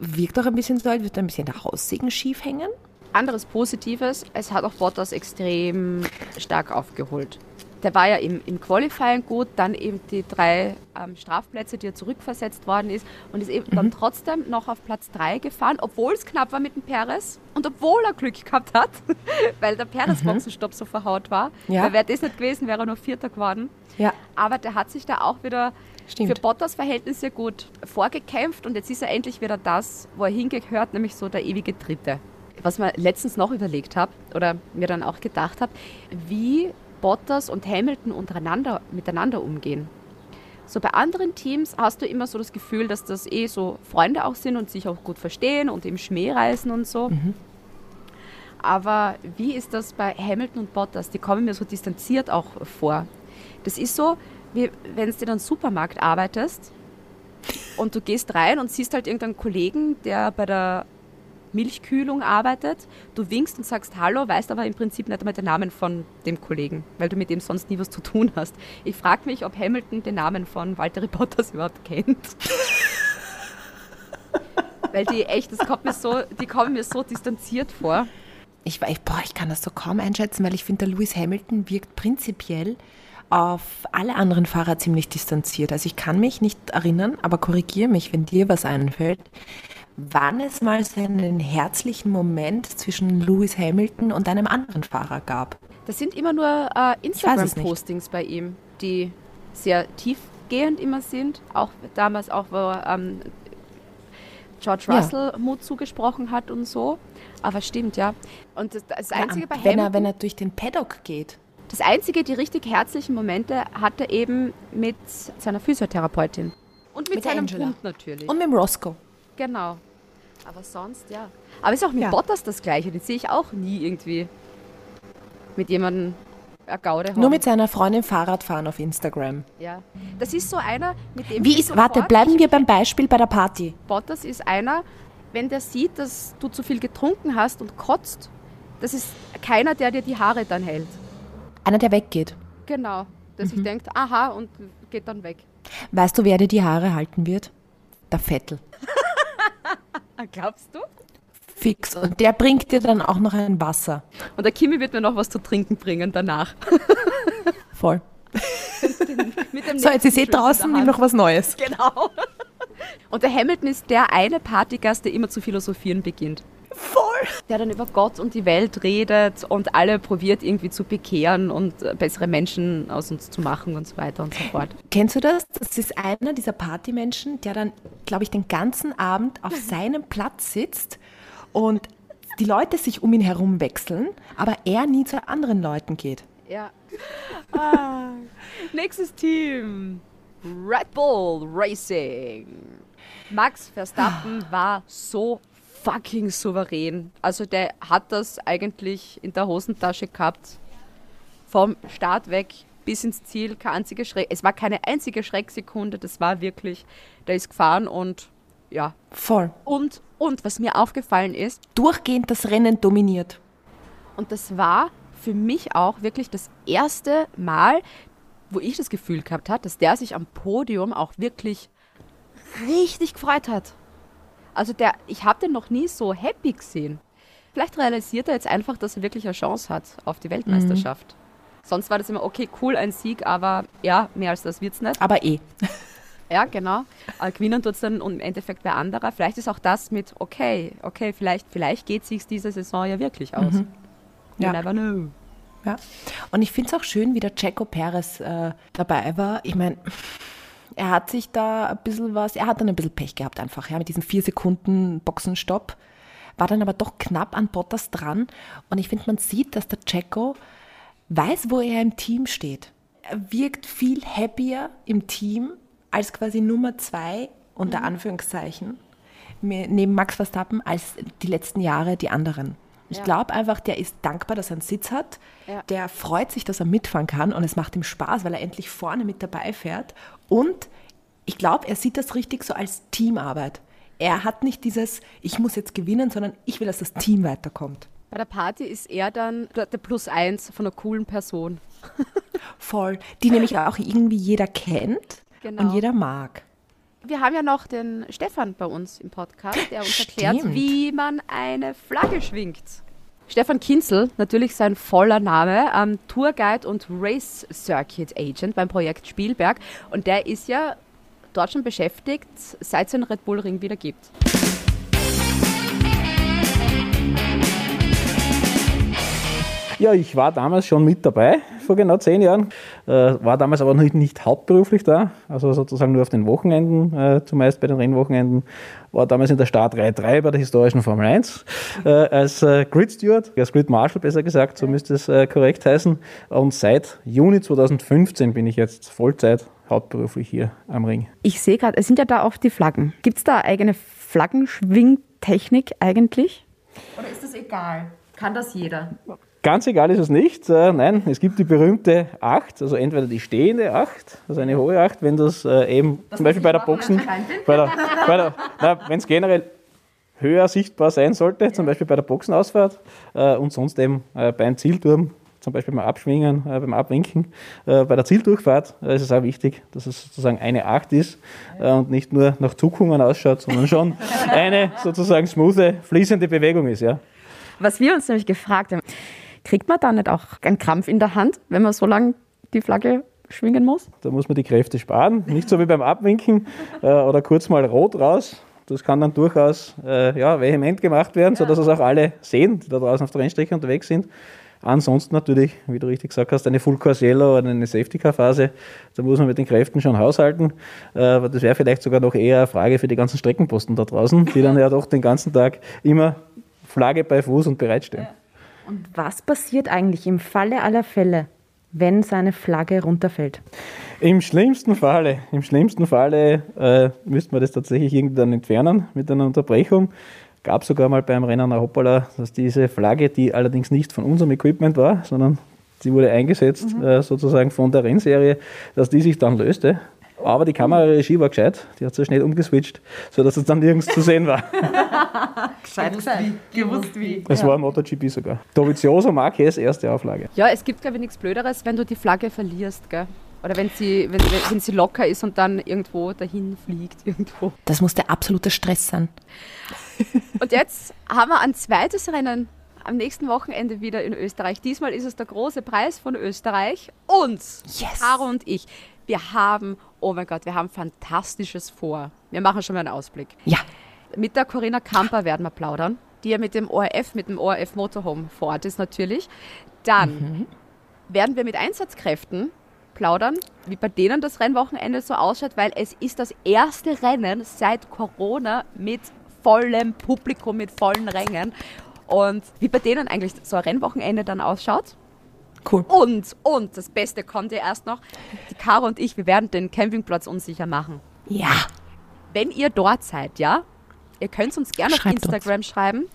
wirkt auch ein bisschen so, als würde ein bisschen der Haussegen schief hängen. Anderes Positives, es hat auch Bottas extrem stark aufgeholt. Der war ja im, im Qualifying gut, dann eben die drei ähm, Strafplätze, die er zurückversetzt worden ist und ist eben dann trotzdem noch auf Platz 3 gefahren, obwohl es knapp war mit dem Perez und obwohl er Glück gehabt hat, [LAUGHS] weil der Perez-Boxenstopp so verhaut war. Ja. Weil wäre das nicht gewesen, wäre er nur Vierter geworden. Ja, Aber der hat sich da auch wieder Stimmt. für Bottas Verhältnisse gut vorgekämpft und jetzt ist er endlich wieder das, wo er hingehört, nämlich so der ewige Dritte. Was mir letztens noch überlegt habe oder mir dann auch gedacht habe, wie Bottas und Hamilton untereinander miteinander umgehen. So bei anderen Teams hast du immer so das Gefühl, dass das eh so Freunde auch sind und sich auch gut verstehen und im Schmäh reisen und so. Aber wie ist das bei Hamilton und Bottas? Die kommen mir so distanziert auch vor. Das ist so, wie wenn du in einem Supermarkt arbeitest und du gehst rein und siehst halt irgendeinen Kollegen, der bei der Milchkühlung arbeitet. Du winkst und sagst Hallo, weißt aber im Prinzip nicht einmal den Namen von dem Kollegen, weil du mit dem sonst nie was zu tun hast. Ich frage mich, ob Hamilton den Namen von Walter Bottas überhaupt kennt. weil die echt, das kommt mir so, die kommen mir so distanziert vor. ich, ich, boah, ich kann das so kaum einschätzen, weil ich finde, der Lewis Hamilton wirkt prinzipiell auf alle anderen Fahrer ziemlich distanziert. Also ich kann mich nicht erinnern, aber korrigiere mich, wenn dir was einfällt, wann es mal so einen herzlichen Moment zwischen Lewis Hamilton und einem anderen Fahrer gab. Das sind immer nur äh. Instagram-Postings bei ihm, die sehr tiefgehend immer sind. Auch damals auch, wo ähm, George Ja. Russell Mut zugesprochen hat und so. Aber stimmt, ja. Und das, das Einzige bei wenn, er, Hamilton, wenn er durch den Paddock geht. das Einzige, die richtig herzlichen Momente hat er eben mit seiner Physiotherapeutin. Und mit, Mit seinem Angela. Hund natürlich. Und mit dem Roscoe. Genau. Aber sonst, ja. Aber ist auch mit Ja. Bottas das Gleiche. Den sehe ich auch nie irgendwie mit jemandem haben. Nur mit seiner Freundin Fahrrad fahren auf Instagram. Ja. Das ist so einer, mit dem Wie ist, warte, bleiben wir beim Beispiel bei der Party. Bottas ist einer, wenn der sieht, dass du zu viel getrunken hast und kotzt, das ist keiner, der dir die Haare dann hält. Einer, der weggeht. Genau. Der Mhm. sich denkt, aha, und geht dann weg. Weißt du, wer dir die Haare halten wird? Der Vettel. Ah, glaubst du? Fix. Und der bringt dir dann auch noch ein Wasser. Und der Kimi wird mir noch was zu trinken bringen danach. [LAUGHS] Voll. Mit dem So, jetzt ist eh draußen, nimm noch was Neues. Genau. Und der Hamilton ist der eine Partygast, der immer zu philosophieren beginnt. Voll. Der dann über Gott und die Welt redet und alle probiert irgendwie zu bekehren und äh, bessere Menschen aus uns zu machen und so weiter und so fort. Kennst du das? Das ist einer dieser Partymenschen, der dann, glaube ich, den ganzen Abend auf seinem Platz sitzt und die Leute sich um ihn herum wechseln, aber er nie zu anderen Leuten geht. Ja. [LAUGHS] Ah. Nächstes Team. Red Bull Racing. Max Verstappen war so fucking souverän. Also der hat das eigentlich in der Hosentasche gehabt. Vom Start weg bis ins Ziel. Keine einzige Schreck. Es war keine einzige Schrecksekunde. Das war wirklich, der ist gefahren und ja. Voll. Und, und was mir aufgefallen ist, Durchgehend das Rennen dominiert. Und das war für mich auch wirklich das erste Mal, wo ich das Gefühl gehabt habe, dass der sich am Podium auch wirklich richtig gefreut hat. Also der, ich habe den noch nie so happy gesehen. Vielleicht realisiert er jetzt einfach, dass er wirklich eine Chance hat auf die Weltmeisterschaft. Sonst war das immer, okay, cool, ein Sieg, aber ja, mehr als das wird's nicht. Aber eh. Ja, genau. Gewinnen tut es dann im Endeffekt wer anderer. Vielleicht ist auch das mit, okay, okay, vielleicht, vielleicht geht sich diese Saison ja wirklich aus. You Ja. never know. Ja. Und ich finde es auch schön, wie der Checo Perez äh, dabei war. Ich meine, er hat sich da ein bisschen was, er hat dann ein bisschen Pech gehabt einfach, ja, mit diesem vier Sekunden Boxenstopp. War dann aber doch knapp an Bottas dran. Und ich finde, man sieht, dass der Checo weiß, wo er im Team steht. Er wirkt viel happier im Team als quasi Nummer zwei, unter Anführungszeichen, mir- neben Max Verstappen, als die letzten Jahre die anderen. Ich Ja. glaube einfach, der ist dankbar, dass er einen Sitz hat. Ja. Der freut sich, dass er mitfahren kann und es macht ihm Spaß, weil er endlich vorne mit dabei fährt. Und ich glaube, er sieht das richtig so als Teamarbeit. Er hat nicht dieses, ich muss jetzt gewinnen, sondern ich will, dass das Team weiterkommt. Bei der Party ist er dann der Plus eins von einer coolen Person. [LAUGHS] Voll. Die nämlich auch irgendwie jeder kennt Genau. und jeder mag. Wir haben ja noch den Stefan bei uns im Podcast, der uns erklärt, Stimmt. wie man eine Flagge schwingt. Stefan Kinzel, natürlich sein voller Name, ähm, Tourguide und Race Circuit Agent beim Projekt Spielberg. Und der ist ja dort schon beschäftigt, seit es den Red Bull Ring wieder gibt. Ja, ich war damals schon mit dabei, vor genau zehn Jahren. Äh, war damals aber nicht, nicht hauptberuflich da, also sozusagen nur auf den Wochenenden, äh, zumeist bei den Rennwochenenden. War damals in der Startreihe 3 bei der historischen Formel 1 äh, als äh, Grid Steward, als Grid Marshal besser gesagt, so müsste es äh, korrekt heißen. Und seit Juni 2015 bin ich jetzt Vollzeit hauptberuflich hier am Ring. Ich sehe gerade, es sind ja da auch die Flaggen. Gibt es da eigene Flaggenschwingtechnik eigentlich? Oder ist das egal? Kann das jeder? Ganz egal ist es nicht. Äh, nein, es gibt die berühmte 8, also entweder die stehende 8, also eine hohe 8, wenn das äh, eben zum Beispiel bei der Boxen, bei der, bei der, wenn es generell höher sichtbar sein sollte, zum Beispiel bei der Boxenausfahrt äh, und sonst eben äh, beim Zielturm, zum Beispiel beim Abschwingen, äh, beim Abwinken. Äh, bei der Zieldurchfahrt äh, ist es auch wichtig, dass es sozusagen eine 8 ist äh, und nicht nur nach Zuckungen ausschaut, sondern schon [LAUGHS] eine sozusagen smoothe, fließende Bewegung ist. Ja. Was wir uns nämlich gefragt haben, kriegt man da nicht auch einen Krampf in der Hand, wenn man so lange die Flagge schwingen muss? Da muss man die Kräfte sparen. Nicht so wie beim Abwinken äh, oder kurz mal rot raus. Das kann dann durchaus äh, ja, vehement gemacht werden, sodass es auch alle sehen, die da draußen auf der Rennstrecke unterwegs sind. Ansonsten natürlich, wie du richtig gesagt hast, eine Full Course Yellow oder eine Safety Car Phase. Da muss man mit den Kräften schon haushalten. Äh, Aber das wäre vielleicht sogar noch eher eine Frage für die ganzen Streckenposten da draußen, die dann ja doch den ganzen Tag immer Flagge bei Fuß und bereitstehen. Und was passiert eigentlich im Falle aller Fälle, wenn seine Flagge runterfällt? Im schlimmsten Falle, im schlimmsten Falle äh, müsste man das tatsächlich irgendwie dann entfernen mit einer Unterbrechung. Gab sogar mal beim Rennen nach Hoppala, dass diese Flagge, die allerdings nicht von unserem Equipment war, sondern sie wurde eingesetzt äh, sozusagen von der Rennserie, dass die sich dann löste. Aber die Kameraregie war gescheit, die hat so schnell umgeswitcht, sodass es dann nirgends zu sehen war. [LAUGHS] Gescheit Gewusst wie. Es war MotoGP sogar. Dovizioso Marquez, erste Auflage. Ja, es gibt, glaube ich, nichts Blöderes, wenn du die Flagge verlierst, gell? Oder wenn sie, wenn, wenn sie locker ist und dann irgendwo dahin fliegt, [LAUGHS] irgendwo. Das muss der absolute Stress sein. Und jetzt haben wir ein zweites Rennen am nächsten Wochenende wieder in Österreich. Diesmal ist es der große Preis von Österreich. Und Yes. Caro und ich, wir haben, oh mein Gott, wir haben Fantastisches vor. Wir machen schon mal einen Ausblick. Ja, Mit der Corinna Kamper werden wir plaudern, die ja mit dem ORF, mit dem ORF Motorhome vor Ort ist natürlich. Dann werden wir mit Einsatzkräften plaudern, wie bei denen das Rennwochenende so ausschaut, weil es ist das erste Rennen seit Corona mit vollem Publikum, mit vollen Rängen. Und wie bei denen eigentlich so ein Rennwochenende dann ausschaut. Cool. Und, und, das Beste kommt ja erst noch, die Caro und ich, wir werden den Campingplatz unsicher machen Ja, wenn ihr dort seid, ja, ihr könnt uns gerne auf Schreibt Instagram schreiben.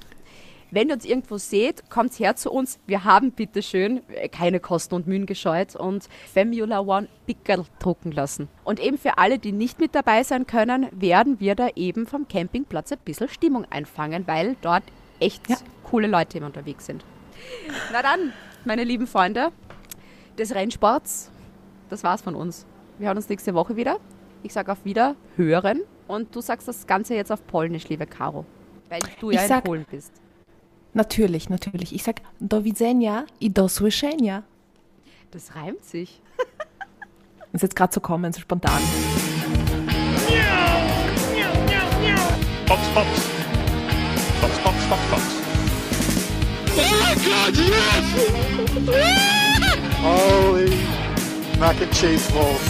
Wenn ihr uns irgendwo seht, kommt her zu uns. Wir haben bitteschön keine Kosten und Mühen gescheut und Formula One Pickel drucken lassen. Und eben für alle, die nicht mit dabei sein können, werden wir da eben vom Campingplatz ein bisschen Stimmung einfangen, weil dort echt Ja. coole Leute immer unterwegs sind. Na dann, meine lieben Freunde des Rennsports, das war's von uns. Wir hören uns nächste Woche wieder. Ich sage auf Wiederhören und du sagst das Ganze jetzt auf Polnisch, liebe Caro. Weil du ja Ich in sag- Polen bist. natürlich, natürlich. Ich sag do widzenia i do słyszenia. Das reimt sich. Das [LAUGHS] ist jetzt gerade so kommen, so spontan. Box, Box. Box, Box, Box, Box. God, yes! Holy mac and cheese balls.